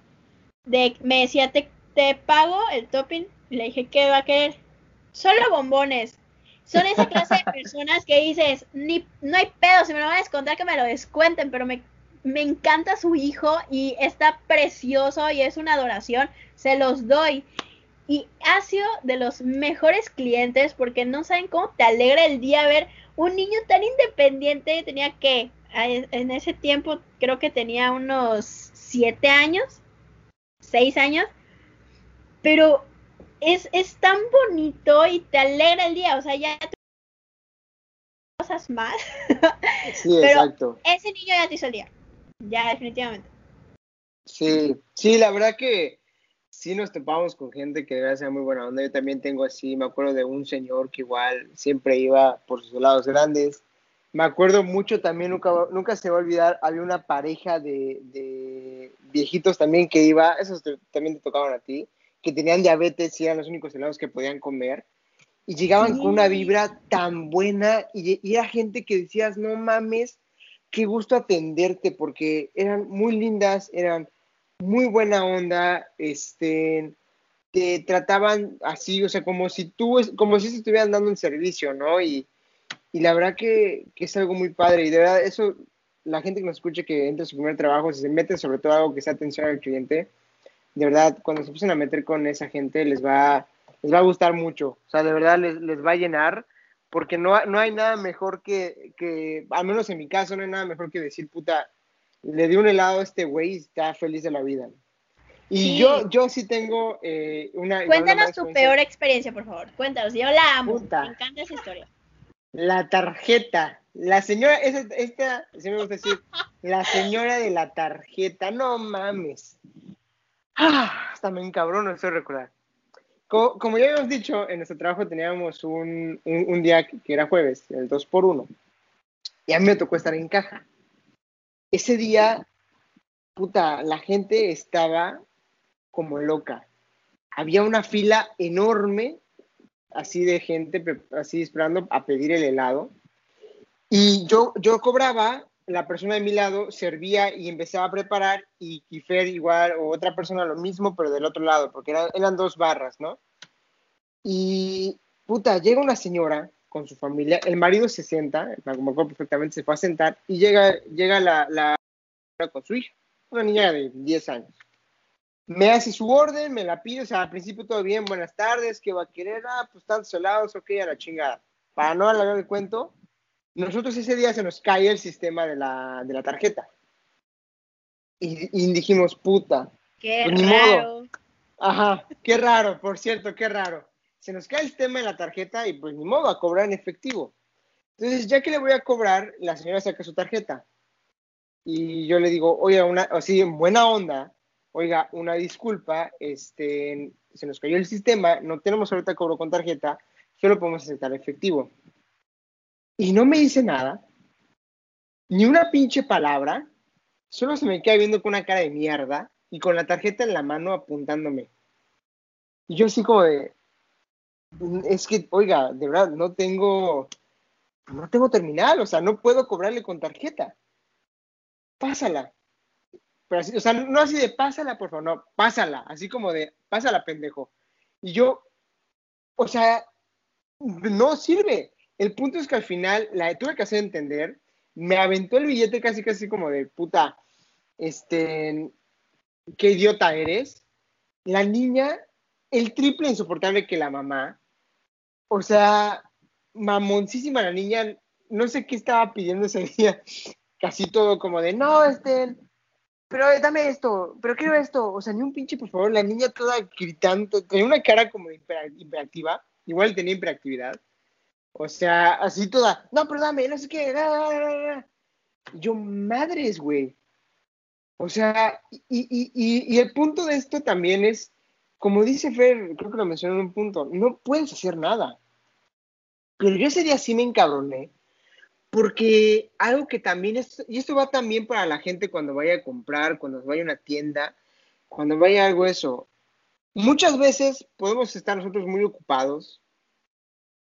de, me decía, te, te pago el topping. Y le dije, ¿qué va a querer? Solo bombones. Son esa clase de personas que dices, ni, no hay pedo, si me lo van a descontar que me lo descuenten, pero me, me encanta su hijo y está precioso y es una adoración, se los doy. Y ha sido de los mejores clientes porque no saben cómo te alegra el día ver un niño tan independiente, tenía que en ese tiempo creo que tenía unos siete años, seis años, pero es, es tan bonito y te alegra el día, o sea, ya cosas más. Sí, exacto. Ese niño ya te hizo el día, ya definitivamente. Sí, sí, la verdad que sí nos topamos con gente que debe ser muy buena onda. Yo también tengo así, me acuerdo de un señor que igual siempre iba por sus lados grandes me acuerdo mucho también, nunca, nunca se va a olvidar, había una pareja de, viejitos también que iba, esos también te tocaban a ti, que tenían diabetes y eran los únicos helados que podían comer. Y llegaban con una vibra tan buena y, y, era gente que decías, no mames, qué gusto atenderte porque eran muy lindas, eran muy buena onda, este, te trataban así, o sea, como si tú, como si estuvieran dando un servicio, ¿no? Y, y la verdad que, que, es algo muy padre y de verdad eso, la gente que nos escuche que entra en su primer trabajo, si se mete sobre todo algo que sea atención al cliente, de verdad cuando se empiecen a meter con esa gente les va, les va a gustar mucho, o sea, de verdad les, les va a llenar porque no, no hay nada mejor que, que, al menos en mi caso, no hay nada mejor que decir, puta, le di un helado a este güey y está feliz de la vida. Y yo, yo sí tengo eh, una... Cuéntanos tu peor experiencia, por favor. Cuéntanos, yo la amo. Me encanta esa historia. La tarjeta. La señora, esta, esta, me gusta decir, la señora de la tarjeta, no mames. Ah, hasta me encabrono eso recordar. Como, ya habíamos dicho, en nuestro trabajo teníamos un, un, día que, era jueves, el 2 por 1 y a mí me tocó estar en caja. Ese día, puta, la gente estaba como loca. Había una fila enorme así de gente, así esperando a pedir el helado. Y yo, yo cobraba, la persona de mi lado servía y empezaba a preparar y Kifer igual o otra persona lo mismo, pero del otro lado, porque eran, dos barras, ¿no? Y puta, llega una señora con su familia, el marido se sienta, me acuerdo perfectamente, se fue a sentar y llega, llega la, la con su hija, una niña de 10 años me hace su orden, me la pide, o sea, al principio todo bien, buenas tardes, ¿qué va a querer? Ah, pues tantos helados, ok, a la chingada. Para no alargar el cuento, nosotros ese día se nos cae el sistema de la, de la tarjeta. Y, dijimos, puta. Qué pues raro. Ajá, qué raro, por cierto, qué raro. Se nos cae el sistema de la tarjeta y pues ni modo a cobrar en efectivo. Entonces, ya que le voy a cobrar, la señora saca su tarjeta. Y yo le digo, oye, una, así en buena onda, oiga, una disculpa, este, se nos cayó el sistema, no tenemos ahorita cobro con tarjeta, solo podemos aceptar efectivo. Y no me dice nada, ni una pinche palabra, solo se me queda viendo con una cara de mierda y con la tarjeta en la mano apuntándome. Y yo así como de, es que, oiga, de verdad, no tengo, no tengo terminal, o sea, no puedo cobrarle con tarjeta. Pásala. Pero o sea, no así de pásala, por favor, no, pásala, así como de, pásala, pendejo. Y yo, o sea, no sirve. El punto es que al final la tuve que hacer entender, me aventó el billete casi, casi como de puta, este, qué idiota eres. La niña, el triple insoportable que la mamá, o sea, mamoncísima la niña, no sé qué estaba pidiendo ese día, casi todo como de, no, este, pero dame esto, pero quiero esto, o sea, ni un pinche, por favor, la niña toda gritando, tenía una cara como hiperactiva, igual tenía hiperactividad, o sea, así toda, no, pero dame, no sé qué, yo, madres, güey, o sea, y, y, y, y el punto de esto también es, como dice Fer, creo que lo mencionó en un punto, no puedes hacer nada. Pero yo ese día sí me encabroné, porque algo que también es, y esto va también para la gente cuando vaya a comprar, cuando vaya a una tienda, cuando vaya algo eso. Muchas veces podemos estar nosotros muy ocupados.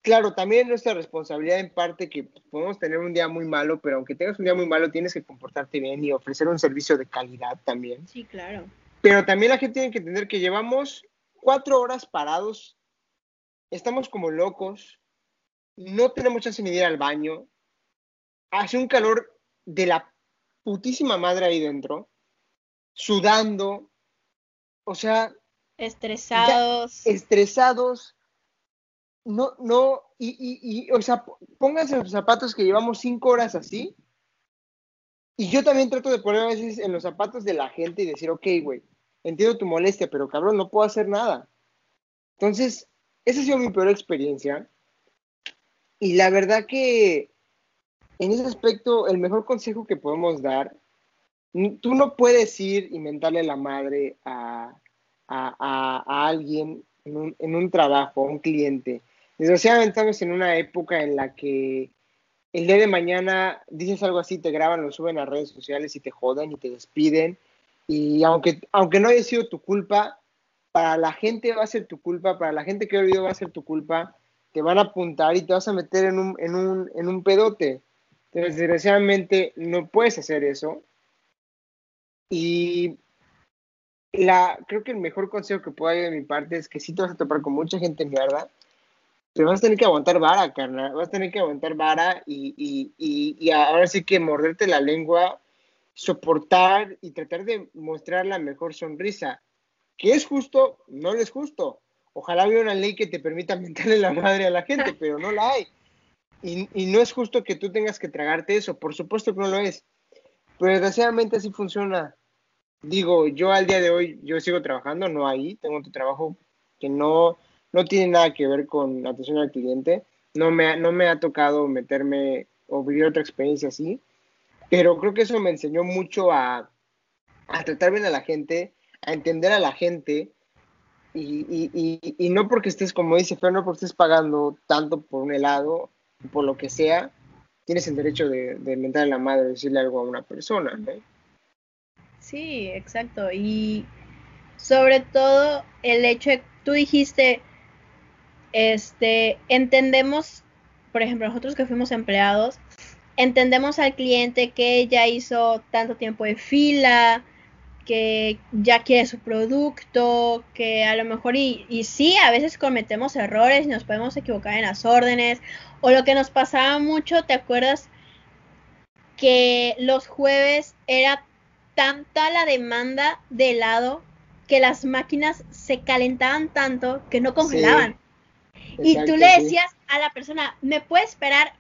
Claro, también es nuestra responsabilidad en parte que podemos tener un día muy malo, pero aunque tengas un día muy malo, tienes que comportarte bien y ofrecer un servicio de calidad también. Sí, claro. Pero también la gente tiene que entender que llevamos cuatro horas parados, estamos como locos, no tenemos chance de ir al baño, hace un calor de la putísima madre ahí dentro, sudando, o sea... Estresados. estresados. No, no, y, y, y, o sea, pónganse los zapatos que llevamos cinco horas así. Y yo también trato de poner a veces en los zapatos de la gente y decir, ok, güey, entiendo tu molestia, pero cabrón, no puedo hacer nada. Entonces, esa ha sido mi peor experiencia. Y la verdad que en ese aspecto, el mejor consejo que podemos dar, tú no puedes ir y mentarle la madre a, alguien en un, en un, trabajo, a un cliente. Desgraciadamente estamos en una época en la que el día de mañana dices algo así, te graban, lo suben a redes sociales y te joden y te despiden. Y aunque, aunque no haya sido tu culpa, para la gente va a ser tu culpa, para la gente que ha oído va a ser tu culpa te van a apuntar y te vas a meter en un, en un, en un pedote. Entonces, desgraciadamente, no puedes hacer eso. Y la, creo que el mejor consejo que puedo dar de mi parte es que si te vas a topar con mucha gente mierda, pero vas a tener que aguantar vara, carnal. Vas a tener que aguantar vara y, y, y, ahora sí que morderte la lengua, soportar y tratar de mostrar la mejor sonrisa. Que es justo, no es justo Ojalá hubiera una ley que te permita mentarle la madre a la gente, pero no la hay. Y, y, no es justo que tú tengas que tragarte eso, por supuesto que no lo es. Pero desgraciadamente así funciona. Digo, yo al día de hoy, yo sigo trabajando, no ahí, tengo otro trabajo que no, no tiene nada que ver con atención al cliente. No me, no me ha tocado meterme o vivir otra experiencia así, pero creo que eso me enseñó mucho a, a tratar bien a la gente, a entender a la gente, y, y, y, no porque estés, como dice Fer, no porque estés pagando tanto por un helado, por lo que sea, tienes el derecho de, de mentar a la madre, decirle algo a una persona. Sí, exacto. Y sobre todo el hecho de, tú dijiste, este, entendemos, por ejemplo, nosotros que fuimos empleados, entendemos al cliente que ya hizo tanto tiempo de fila, que ya quiere su producto, que a lo mejor y, y sí, a veces cometemos errores y nos podemos equivocar en las órdenes, o lo que nos pasaba mucho, ¿te acuerdas? Que los jueves era tanta la demanda de helado que las máquinas se calentaban tanto que no congelaban. Y tú le decías sí. a la persona, ¿me puede esperar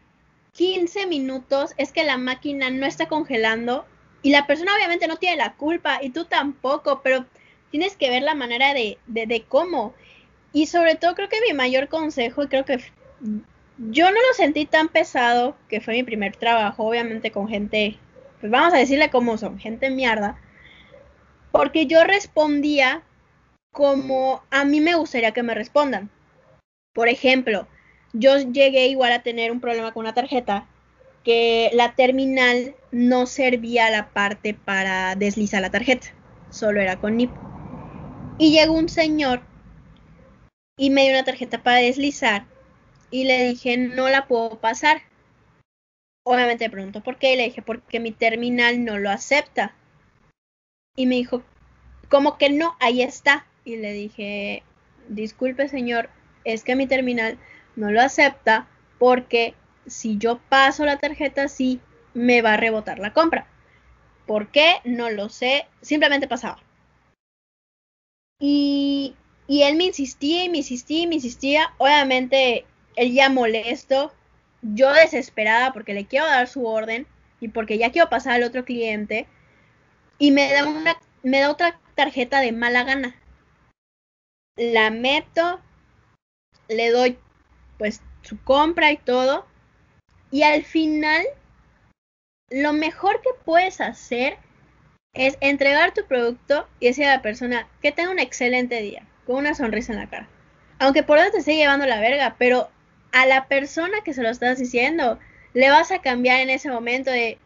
15 minutos? Es que la máquina no está congelando y la persona obviamente no tiene la culpa y tú tampoco, pero tienes que ver la manera de, de, de cómo. Y sobre todo creo que mi mayor consejo, y creo que yo no lo sentí tan pesado, que fue mi primer trabajo, obviamente con gente, pues vamos a decirle cómo son, gente mierda. Porque yo respondía como a mí me gustaría que me respondan. Por ejemplo, yo llegué igual a tener un problema con una tarjeta que la terminal no servía la parte para deslizar la tarjeta, solo era con NIP. Y llegó un señor y me dio una tarjeta para deslizar y le dije, no la puedo pasar. Obviamente me preguntó por qué y le dije, porque mi terminal no lo acepta. Y me dijo, como que no, ahí está. Y le dije, disculpe señor, es que mi terminal no lo acepta porque si yo paso la tarjeta así, me va a rebotar la compra. ¿Por qué? No lo sé, simplemente pasaba. Y, y él me insistía y me insistía y me insistía. Obviamente, él ya molesto, yo desesperada porque le quiero dar su orden y porque ya quiero pasar al otro cliente. Y me da, una, me da otra tarjeta de mala gana. La meto, le doy pues su compra y todo. Y al final, lo mejor que puedes hacer es entregar tu producto y decir a la persona que tenga un excelente día, con una sonrisa en la cara. Aunque por eso te esté llevando la verga, pero a la persona que se lo estás diciendo, le vas a cambiar en ese momento de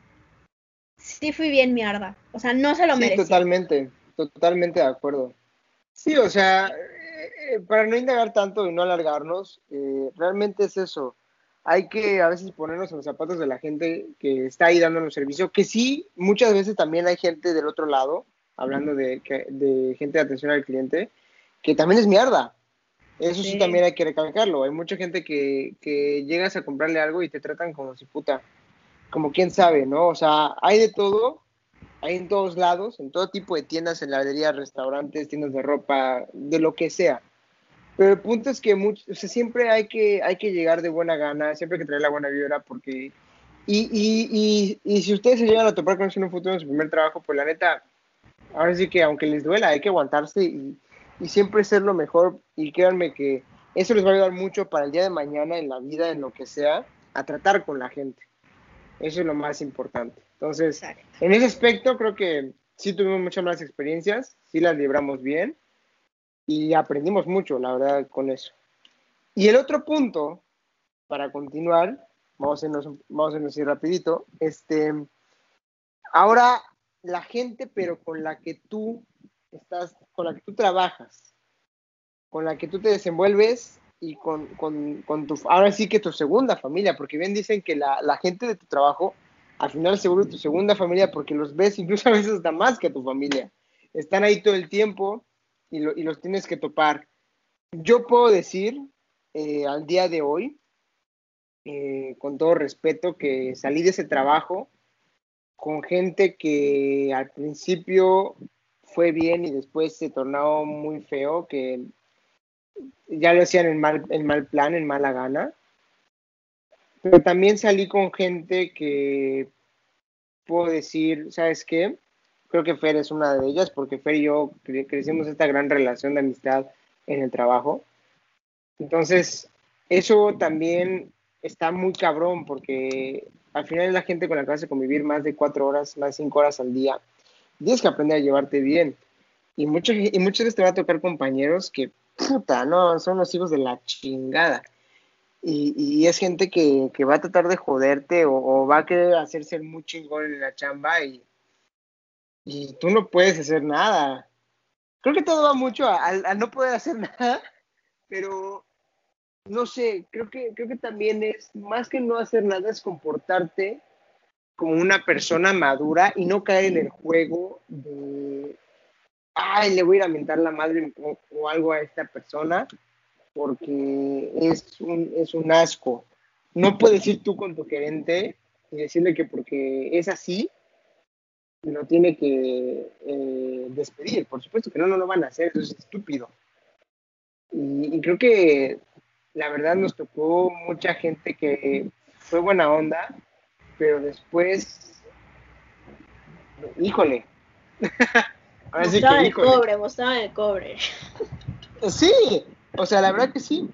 sí fui bien mierda. O sea, no se lo sí, Totalmente, totalmente de acuerdo. Sí, o sea, eh, para no indagar tanto y no alargarnos, eh, realmente es eso hay que a veces ponernos en los zapatos de la gente que está ahí dándonos servicio, que sí, muchas veces también hay gente del otro lado, hablando de, de gente de atención al cliente, que también es mierda. Eso sí, también hay que recalcarlo. Hay mucha gente que, que llegas a comprarle algo y te tratan como si puta, como quién sabe, ¿no? O sea, hay de todo, hay en todos lados, en todo tipo de tiendas, heladerías, restaurantes, tiendas de ropa, de lo que sea. Pero el punto es que mucho, siempre hay que, llegar de buena gana, siempre hay que traer la buena vibra, porque. Y, si ustedes se llegan a topar con eso en un futuro en su primer trabajo, pues la neta, ahora sí que aunque les duela, hay que aguantarse y, y siempre ser lo mejor. Y créanme que eso les va a ayudar mucho para el día de mañana, en la vida, en lo que sea, a tratar con la gente. Eso es lo más importante. Entonces, en ese aspecto, creo que sí tuvimos muchas más experiencias, sí las libramos bien y aprendimos mucho, la verdad, con eso. Y el otro punto, para continuar, vamos a irnos, vamos a irnos rapidito, este, ahora la gente, pero con la que tú estás, con la que tú trabajas, con la que tú te desenvuelves y con, con, con tu, ahora sí que tu segunda familia, porque bien dicen que la, la gente de tu trabajo, al final se vuelve tu segunda familia porque los ves incluso a veces hasta más que tu familia. Están ahí todo el tiempo, y, los tienes que topar. Yo puedo decir eh, al día de hoy, eh, con todo respeto, que salí de ese trabajo con gente que al principio fue bien y después se tornó muy feo, que ya lo hacían en mal, en mal plan, en mala gana. Pero también salí con gente que puedo decir, ¿sabes qué? Creo que Fer es una de ellas, porque Fer y yo crecimos esta gran relación de amistad en el trabajo. Entonces, eso también está muy cabrón, porque al final es la gente con la que vas a convivir más de cuatro horas, más de cinco horas al día. Tienes que aprender a llevarte bien. Y, muchas y muchas veces te va a tocar compañeros que, puta, no, son los hijos de la chingada. Y, y es gente que, que, va a tratar de joderte o, va a querer hacerse muy chingón en la chamba y y tú no puedes hacer nada. Creo que todo va mucho a, no poder hacer nada, pero no sé, creo que, creo que también es, más que no hacer nada, es comportarte como una persona madura y no caer en el juego de, ay, le voy a ir a mentar la madre o, algo a esta persona, porque es un, es un asco. No puedes ir tú con tu gerente y decirle que porque es así, lo tiene que eh, despedir. Por supuesto que no, no lo van a hacer, eso es estúpido. Y, creo que la verdad nos tocó mucha gente que fue buena onda, pero después, híjole. mostraban el cobre, mostraban el cobre. Sí, o sea, la verdad que sí.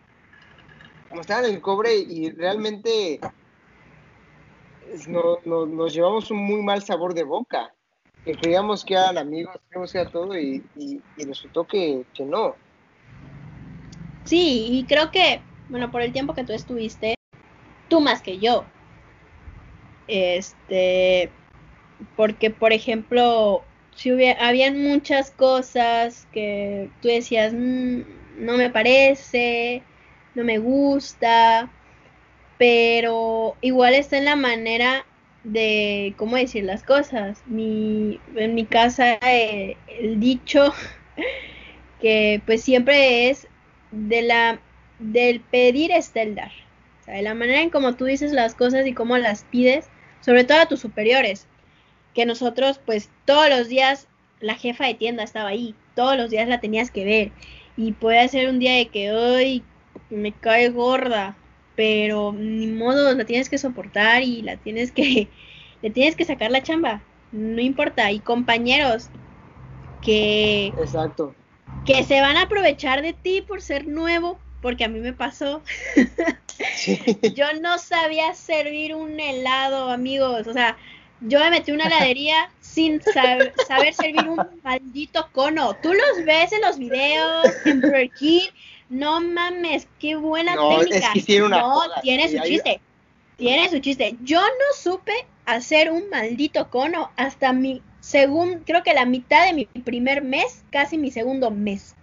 Mostraban el cobre y realmente nos llevamos un muy mal sabor de boca que creíamos que eran amigos, creíamos que era todo y, resultó que, no. Sí, y creo que, bueno, por el tiempo que tú estuviste, tú más que yo. Este, porque por ejemplo, si hubiera, habían muchas cosas que tú decías, mm, no me parece, no me gusta, pero igual está en la manera de cómo decir las cosas. Mi, en mi casa eh, el dicho que pues siempre es de la del pedir está el dar. O sea, de la manera en cómo tú dices las cosas y cómo las pides, sobre todo a tus superiores, que nosotros pues todos los días la jefa de tienda estaba ahí, todos los días la tenías que ver y puede ser un día de que hoy me cae gorda, pero ni modo, la tienes que soportar y la tienes que le tienes que sacar la chamba, no importa, y compañeros que Exacto. que se van a aprovechar de ti por ser nuevo, porque a mí me pasó. Yo no sabía servir un helado, amigos, o sea, yo me metí una heladería sin saber, servir un maldito cono. Tú los ves en los videos, en Burger no mames, qué buena técnica. no, tiene su chiste. Tiene su chiste. Yo no supe hacer un maldito cono hasta mi segundo, creo que la mitad de mi primer mes, casi mi segundo mes.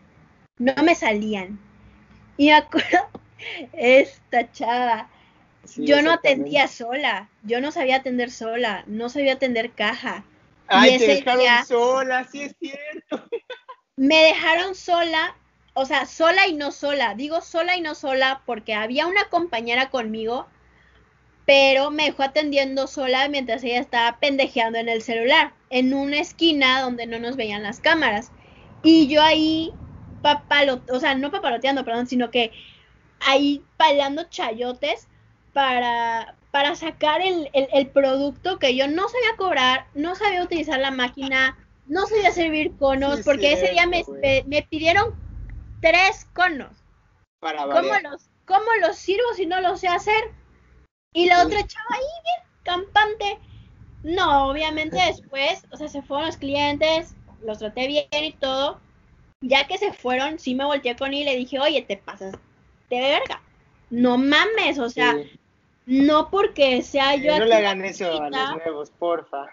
No me salían. Y me acuerdo, esta chava yo no atendía sola, yo no sabía atender sola, no sabía atender caja. Ay, te dejaron sola, sí es cierto. Me dejaron sola, o sea, sola y no sola. Digo sola y no sola porque había una compañera conmigo, pero me dejó atendiendo sola mientras ella estaba pendejeando en el celular, en una esquina donde no nos veían las cámaras. Y yo ahí papalo, o sea, no papaloteando, perdón, sino que ahí palando chayotes para, para sacar el, el, producto que yo no sabía cobrar, no sabía utilizar la máquina, no sabía servir conos, porque ese día me, me, pidieron tres conos. Para ¿Cómo los, ¿Cómo los sirvo si no lo sé hacer? Y la otra chava ahí, bien, campante. No, obviamente después, o sea, se fueron los clientes, los traté bien y todo. Ya que se fueron, sí me volteé con él y le dije, oye, te pasas de verga no mames, o sea, no porque sea yo... No le hagan eso a los nuevos, porfa.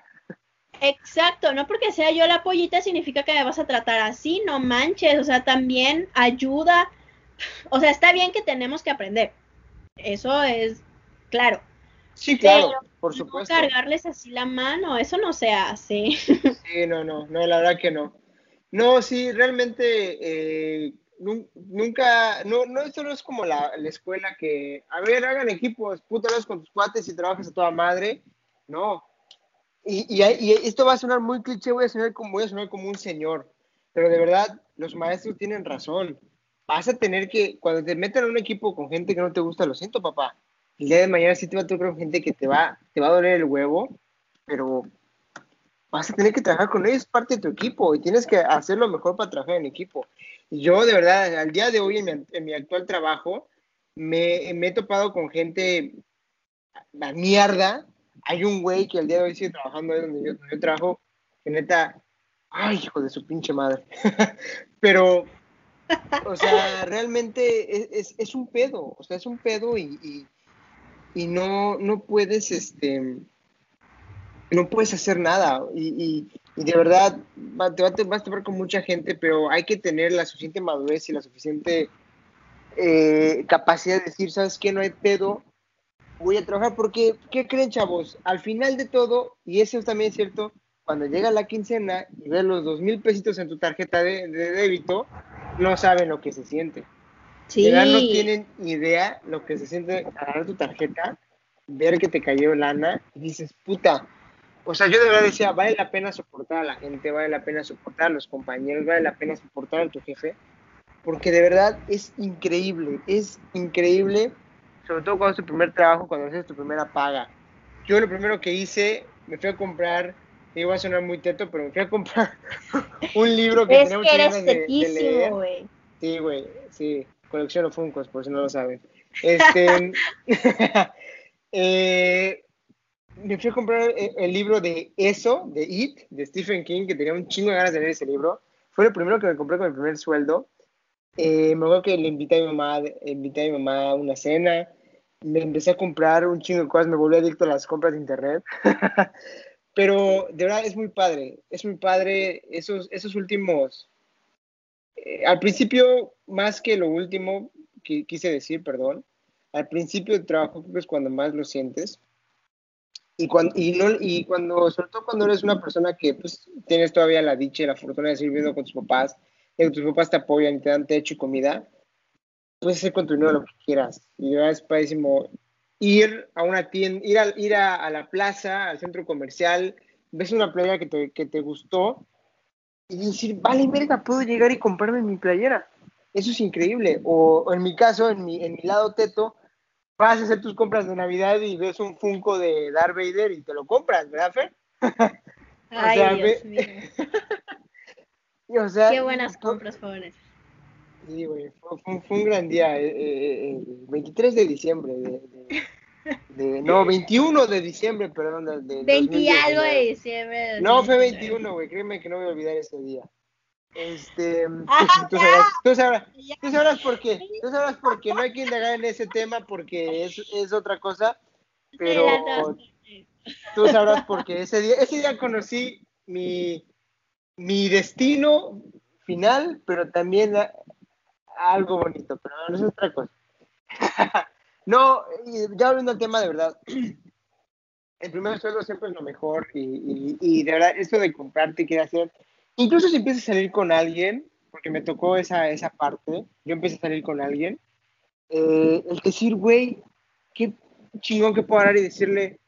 Exacto, no porque sea yo la pollita significa que me vas a tratar así, no manches, o sea, también ayuda, o sea, está bien que tenemos que aprender, eso es claro. Sí, claro, por supuesto. No cargarles así la mano, eso no se hace. Sí, no, no, no, la verdad que no. No, sí, realmente eh, nunca, no, no, esto no es como la, escuela que, a ver, hagan equipos, pútalos con tus cuates y trabajas a toda madre. No. Y, y, esto va a sonar muy cliché, voy a sonar como, voy a sonar como un señor, pero de verdad, los maestros tienen razón. Vas a tener que, cuando te metan a un equipo con gente que no te gusta, lo siento, papá. El día de mañana sí te va a tocar con gente que te va, te va a doler el huevo, pero vas a tener que trabajar con ellos, parte de tu equipo, y tienes que hacer lo mejor para trabajar en equipo. Yo de verdad, al día de hoy en mi, actual trabajo, me, he topado con gente, la mierda. Hay un güey que al día de hoy sigue trabajando ahí donde yo, trabajo, que neta, ay, hijo de su pinche madre. Pero, o sea, realmente es, un pedo, o sea, es un pedo y, y, no, no puedes, este, no puedes hacer nada. Y de verdad te vas a tomar con mucha gente, pero hay que tener la suficiente madurez y la suficiente eh, capacidad de decir, ¿sabes qué? No hay pedo, voy a trabajar porque, ¿qué creen chavos? Al final de todo, y eso también es cierto, cuando llega la quincena y ves los dos mil pesitos en tu tarjeta de, débito, no saben lo que se siente. Sí. no tienen idea lo que se siente agarrar tu tarjeta, ver que te cayó lana y dices, puta, o sea, yo de verdad decía, vale la pena soportar a la gente, vale la pena soportar a los compañeros, vale la pena soportar a tu jefe, porque de verdad es increíble, es increíble, sobre todo cuando es tu primer trabajo, cuando haces tu primera paga. Yo lo primero que hice, me fui a comprar, iba a sonar muy teto, pero me fui a comprar un libro que tenía muchas ganas de, leer. Sí, güey, sí, colecciono Funkos, por si no lo saben. Este, eh, me fui a comprar el, libro de Eso, de It, de Stephen King, que tenía un chingo de ganas de leer ese libro. Fue lo primero que me compré con mi primer sueldo. Eh, me acuerdo que le invité a mi mamá, invité a mi mamá a una cena. Me empecé a comprar un chingo de cosas, me volví adicto a las compras de internet. Pero de verdad es muy padre, es muy padre esos, esos últimos, eh, al principio, más que lo último que quise decir, perdón, al principio del trabajo es cuando más lo sientes. Y cuando, y, no, y cuando, sobre todo cuando eres una persona que pues, tienes todavía la dicha y la fortuna de seguir viviendo con tus papás, que tus papás te apoyan y te dan techo y comida, puedes hacer con tu dinero lo que quieras. Y verdad es padrísimo ir a una tienda, ir, a, ir a, la plaza, al centro comercial, ves una playera que te, que te gustó y decir, vale, verga, puedo llegar y comprarme mi playera. Eso es increíble. O, en mi caso, en mi, en mi lado teto, vas a hacer tus compras de Navidad y ves un Funko de Darth Vader y te lo compras, ¿verdad, Fer? Ay, Dios mío. o sea, Qué buenas compras fueron Sí, güey, fue, un gran día, eh, eh, el 23 de diciembre de, no, 21 de diciembre, perdón, de, 20 y algo de diciembre. No, fue 21, güey, créeme que no voy a olvidar ese día. Este, ah, tú, sabrás, tú, sabrás, tú, sabrás, por qué, tú sabrás por qué, no hay que indagar en ese tema porque es, es otra cosa, pero tú sabrás por qué. Ese día, ese día conocí mi, mi destino final, pero también algo bonito, pero no es otra cosa. no, ya volviendo al tema de verdad, el primer sueldo siempre es lo mejor y, y, de verdad, esto de comprarte, quiere hacer, incluso si empiezas a salir con alguien, porque me tocó esa, esa parte, yo empecé a salir con alguien, eh, el decir, güey, qué chingón que puedo hablar y decirle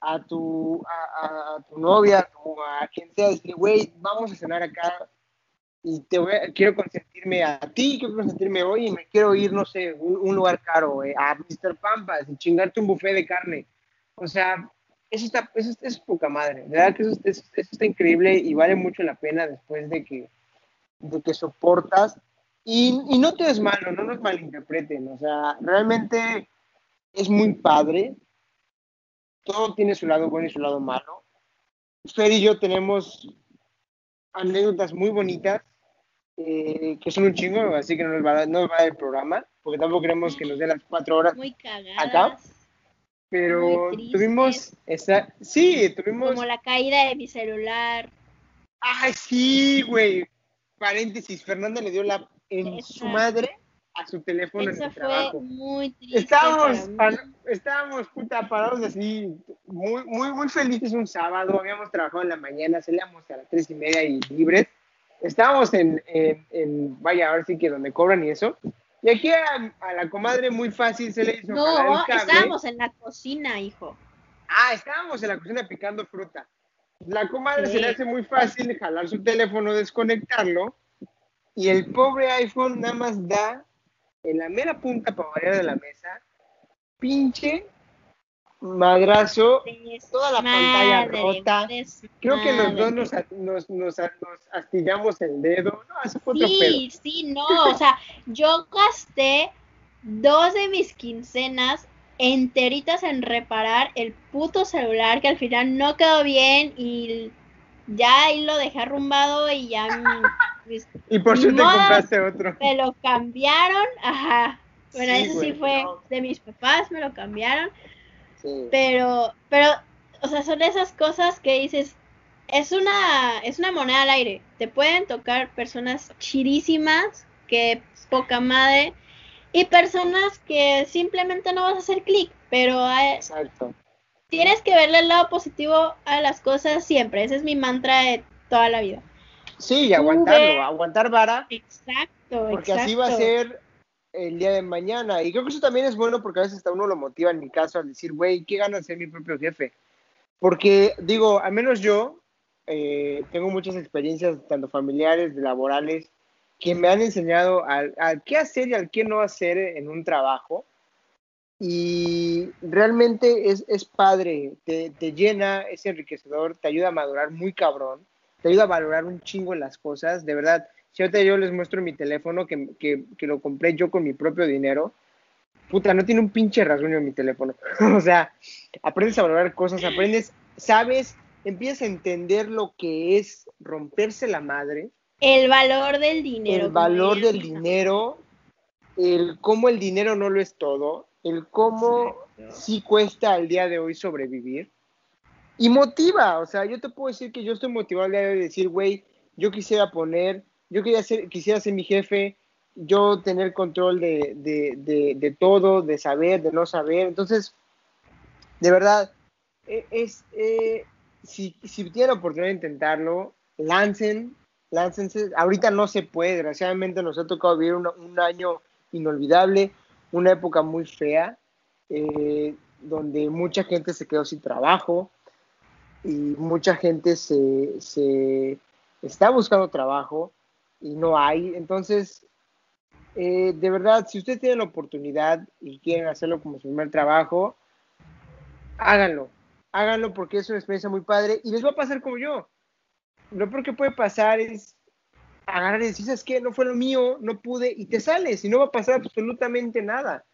a tu, a, a tu novia, a, a quien sea, decirle, güey, vamos a cenar acá y te voy quiero consentirme a ti, quiero consentirme hoy y me quiero ir, no sé, un, un lugar caro, eh, a Mr. Pampas y chingarte un buffet de carne. O sea, eso está, eso, es poca madre. De verdad que eso, eso, está increíble y vale mucho la pena después de que, de que soportas. Y, y no te es malo, no nos malinterpreten. O sea, realmente es muy padre. Todo tiene su lado bueno y su lado malo. Fer y yo tenemos anécdotas muy bonitas eh, que son un chingo, así que no nos, va, no va el programa, porque tampoco queremos que nos dé las cuatro horas Muy acá. Pero tuvimos, esa, sí, tuvimos... Como la caída de mi celular. Ay, sí, güey. Paréntesis, Fernanda le dio la en su madre a su teléfono Eso en el fue trabajo. muy triste. Estábamos, estábamos puta, parados así, muy, muy, muy felices un sábado. Habíamos trabajado en la mañana, salíamos a las tres y media y libres estábamos en, en, vaya, a ver si que donde cobran y eso. Y aquí a, la comadre muy fácil se le hizo. No, estábamos en la cocina, hijo. Ah, estábamos en la cocina picando fruta. La comadre se le hace muy fácil jalar su teléfono, desconectarlo. Y el pobre iPhone nada más da en la mera punta para variar de la mesa. Pinche madrazo, toda la pantalla rota. Creo que los dos nos, nos, nos, astillamos el dedo. No, eso fue otro Sí, sí, no. O sea, yo gasté dos de mis quincenas enteritas en reparar el puto celular que al final no quedó bien y ya ahí lo dejé arrumbado y ya y por te compraste otro me lo cambiaron ajá bueno eso sí fue de mis papás me lo cambiaron pero, pero, o sea, son esas cosas que dices, es una, es una moneda al aire. Te pueden tocar personas chirísimas, que poca madre, y personas que simplemente no vas a hacer clic, pero Exacto. tienes que verle el lado positivo a las cosas siempre. Ese es mi mantra de toda la vida. Sí, y aguantarlo, aguantar vara. Exacto, porque así va a ser el día de mañana. Y creo que eso también es bueno porque a veces hasta uno lo motiva, en mi caso, al decir, güey, qué ganas ser mi propio jefe. Porque, digo, al menos yo eh, tengo muchas experiencias, tanto familiares, laborales, que me han enseñado al, qué hacer y al qué no hacer en un trabajo. Y realmente es, es padre, te, te llena, es enriquecedor, te ayuda a madurar muy cabrón, te ayuda a valorar un chingo las cosas, de verdad si ahorita yo les muestro mi teléfono que, que, que, lo compré yo con mi propio dinero, puta, no tiene un pinche rasguño en mi teléfono. o sea, aprendes a valorar cosas, aprendes, sabes, empiezas a entender lo que es romperse la madre. El valor del dinero. El valor del dinero, el cómo el dinero no lo es todo, el cómo sí cuesta al día de hoy sobrevivir. Y motiva, o sea, yo te puedo decir que yo estoy motivado al día de hoy de decir, güey, yo quisiera poner, yo quería ser, quisiera ser mi jefe, yo tener control de, de, de, todo, de saber, de no saber. Entonces, de verdad, e, es, eh, si, si tienen la oportunidad de intentarlo, lancen, láncense. Ahorita no se puede, desgraciadamente nos ha tocado vivir un, año inolvidable, una época muy fea, eh, donde mucha gente se quedó sin trabajo y mucha gente se, se está buscando trabajo y no hay. Entonces, eh, de verdad, si ustedes tienen la oportunidad y quieren hacerlo como su primer trabajo, háganlo. Háganlo porque es una experiencia muy padre y les va a pasar como yo. Lo peor que puede pasar es agarrar y decir, ¿sabes qué? No fue lo mío, no pude y te sales y no va a pasar absolutamente nada.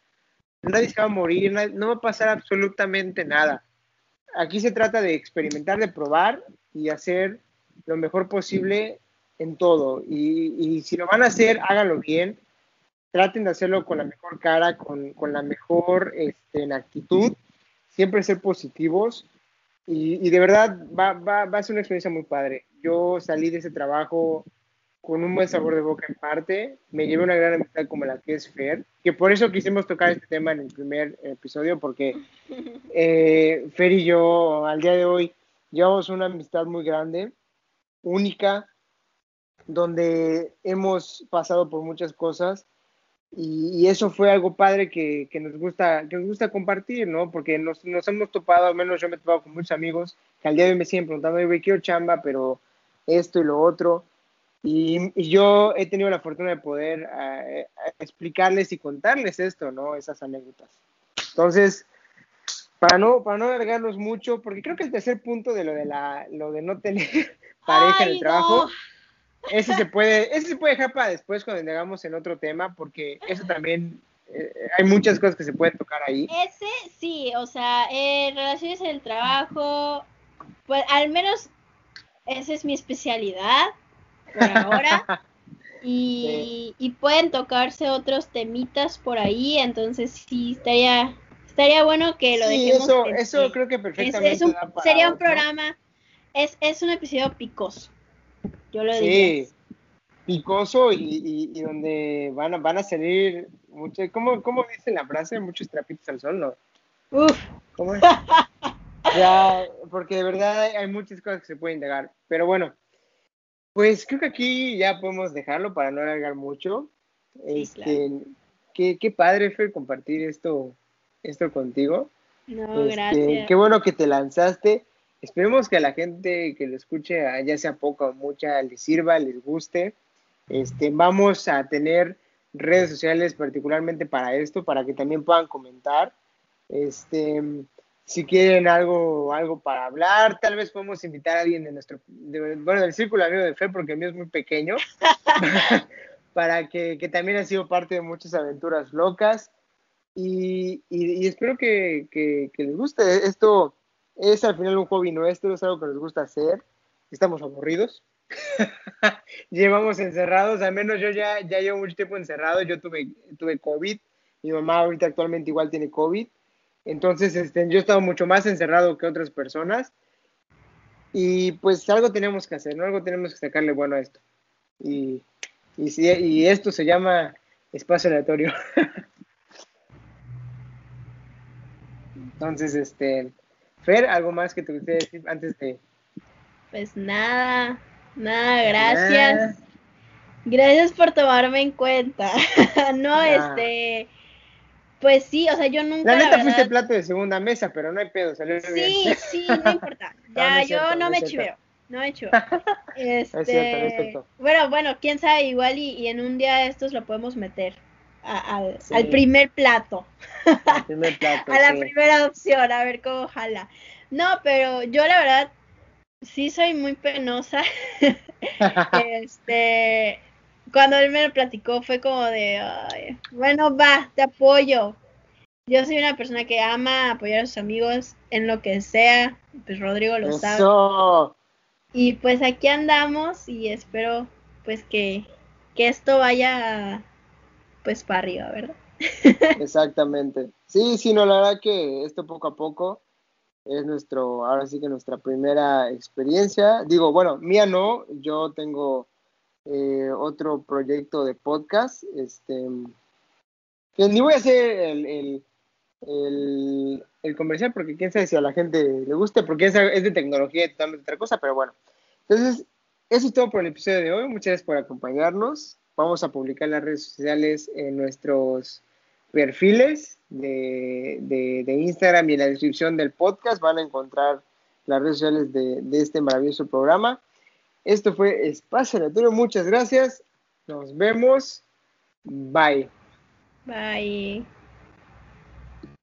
Nadie se va a morir, no va a pasar absolutamente nada. Aquí se trata de experimentar, de probar y hacer lo mejor posible en todo. Y, y si lo van a hacer, háganlo bien traten de hacerlo con la mejor cara, con, la mejor este, actitud, siempre ser positivos y, de verdad va, va, va, a ser una experiencia muy padre. Yo salí de ese trabajo con un buen sabor de boca en parte, me llevé una gran amistad como la que es Fer, que por eso quisimos tocar este tema en el primer episodio, porque eh, Fer y yo al día de hoy llevamos una amistad muy grande, única, donde hemos pasado por muchas cosas y, eso fue algo padre que, que, nos gusta, que nos gusta compartir, ¿no? Porque nos, nos, hemos topado, al menos yo me he topado con muchos amigos que al día de hoy me siguen preguntando, güey, quiero chamba, pero esto y lo otro. Y, y yo he tenido la fortuna de poder eh, explicarles y contarles esto, ¿no? Esas anécdotas. Entonces, para no, para no alargarnos mucho, porque creo que el tercer punto de lo de, la, lo de no tener pareja en el trabajo ese se puede, ese se puede dejar para después cuando llegamos en otro tema, porque eso también eh, hay muchas cosas que se pueden tocar ahí. Ese sí, o sea, eh, relaciones en el trabajo, pues al menos esa es mi especialidad por ahora. Y, y pueden tocarse otros temitas por ahí, entonces sí estaría estaría bueno que lo sí, Eso, eso creo que perfectamente. sería un programa, es, es un episodio picoso. Yo lo sí, picoso y, y, donde van a, van a salir muchos, ¿cómo, ¿cómo dice la frase? Muchos trapitos al sol, ¿no? Uf. ¿Cómo es? ya, porque de verdad hay, muchas cosas que se pueden indagar. Pero bueno, pues creo que aquí ya podemos dejarlo para no alargar mucho. este, qué, qué padre fue compartir esto, esto contigo. No, este, gracias. Qué bueno que te lanzaste. Esperemos que a la gente que lo escuche, ya sea poca o mucha, les sirva, les guste. Este, vamos a tener redes sociales particularmente para esto, para que también puedan comentar. Este, si quieren algo, algo para hablar, tal vez podemos invitar a alguien de nuestro, bueno, del círculo amigo de fe, porque el mío es muy pequeño, para que, que, también ha sido parte de muchas aventuras locas. Y, y, espero que, que, que les guste. Esto es al final un hobby nuestro, es algo que nos gusta hacer. Estamos aburridos. Llevamos encerrados, al menos yo ya, ya llevo mucho tiempo encerrado. Yo tuve, tuve COVID. Mi mamá ahorita actualmente igual tiene COVID. Entonces, este, yo he estado mucho más encerrado que otras personas. Y pues algo tenemos que hacer, ¿no? Algo tenemos que sacarle bueno a esto. Y, y, y esto se llama espacio aleatorio. Entonces, este, Fer, ¿algo más que te gustaría decir antes de...? Pues nada, nada, gracias. Gracias por tomarme en cuenta. no, este... Pues sí, o sea, yo nunca. La neta fuiste plato de segunda mesa, pero no hay pedo, salió sí, bien. Sí, sí, no importa. Ya, yo no, me chiveo. No me chiveo. Este, es cierto, es cierto. Bueno, bueno, quién sabe, igual y, y en un día estos lo podemos meter al, primer plato. primer plato a la primera opción, a ver cómo jala. No, pero yo la verdad sí soy muy penosa. este, cuando él me lo platicó fue como de, bueno, va, te apoyo. Yo soy una persona que ama apoyar a sus amigos en lo que sea, pues Rodrigo lo sabe. Y pues aquí andamos y espero pues que, que esto vaya pues para arriba, ¿verdad? Exactamente. Sí, sí, no, la verdad que esto poco a poco es nuestro, ahora sí que nuestra primera experiencia. Digo, bueno, mía no, yo tengo eh, otro proyecto de podcast, este, ni voy a hacer el, el, comercial porque quién sabe si a la gente le guste, porque es, es de tecnología y totalmente otra cosa, pero bueno. Entonces, eso es todo por el episodio de hoy. Muchas gracias por acompañarnos. Vamos a publicar las redes sociales en nuestros perfiles de, de, Instagram y en la descripción del podcast van a encontrar las redes sociales de, de este maravilloso programa. Esto fue Espacio Aleatorio. Muchas gracias. Nos vemos. Bye. Bye.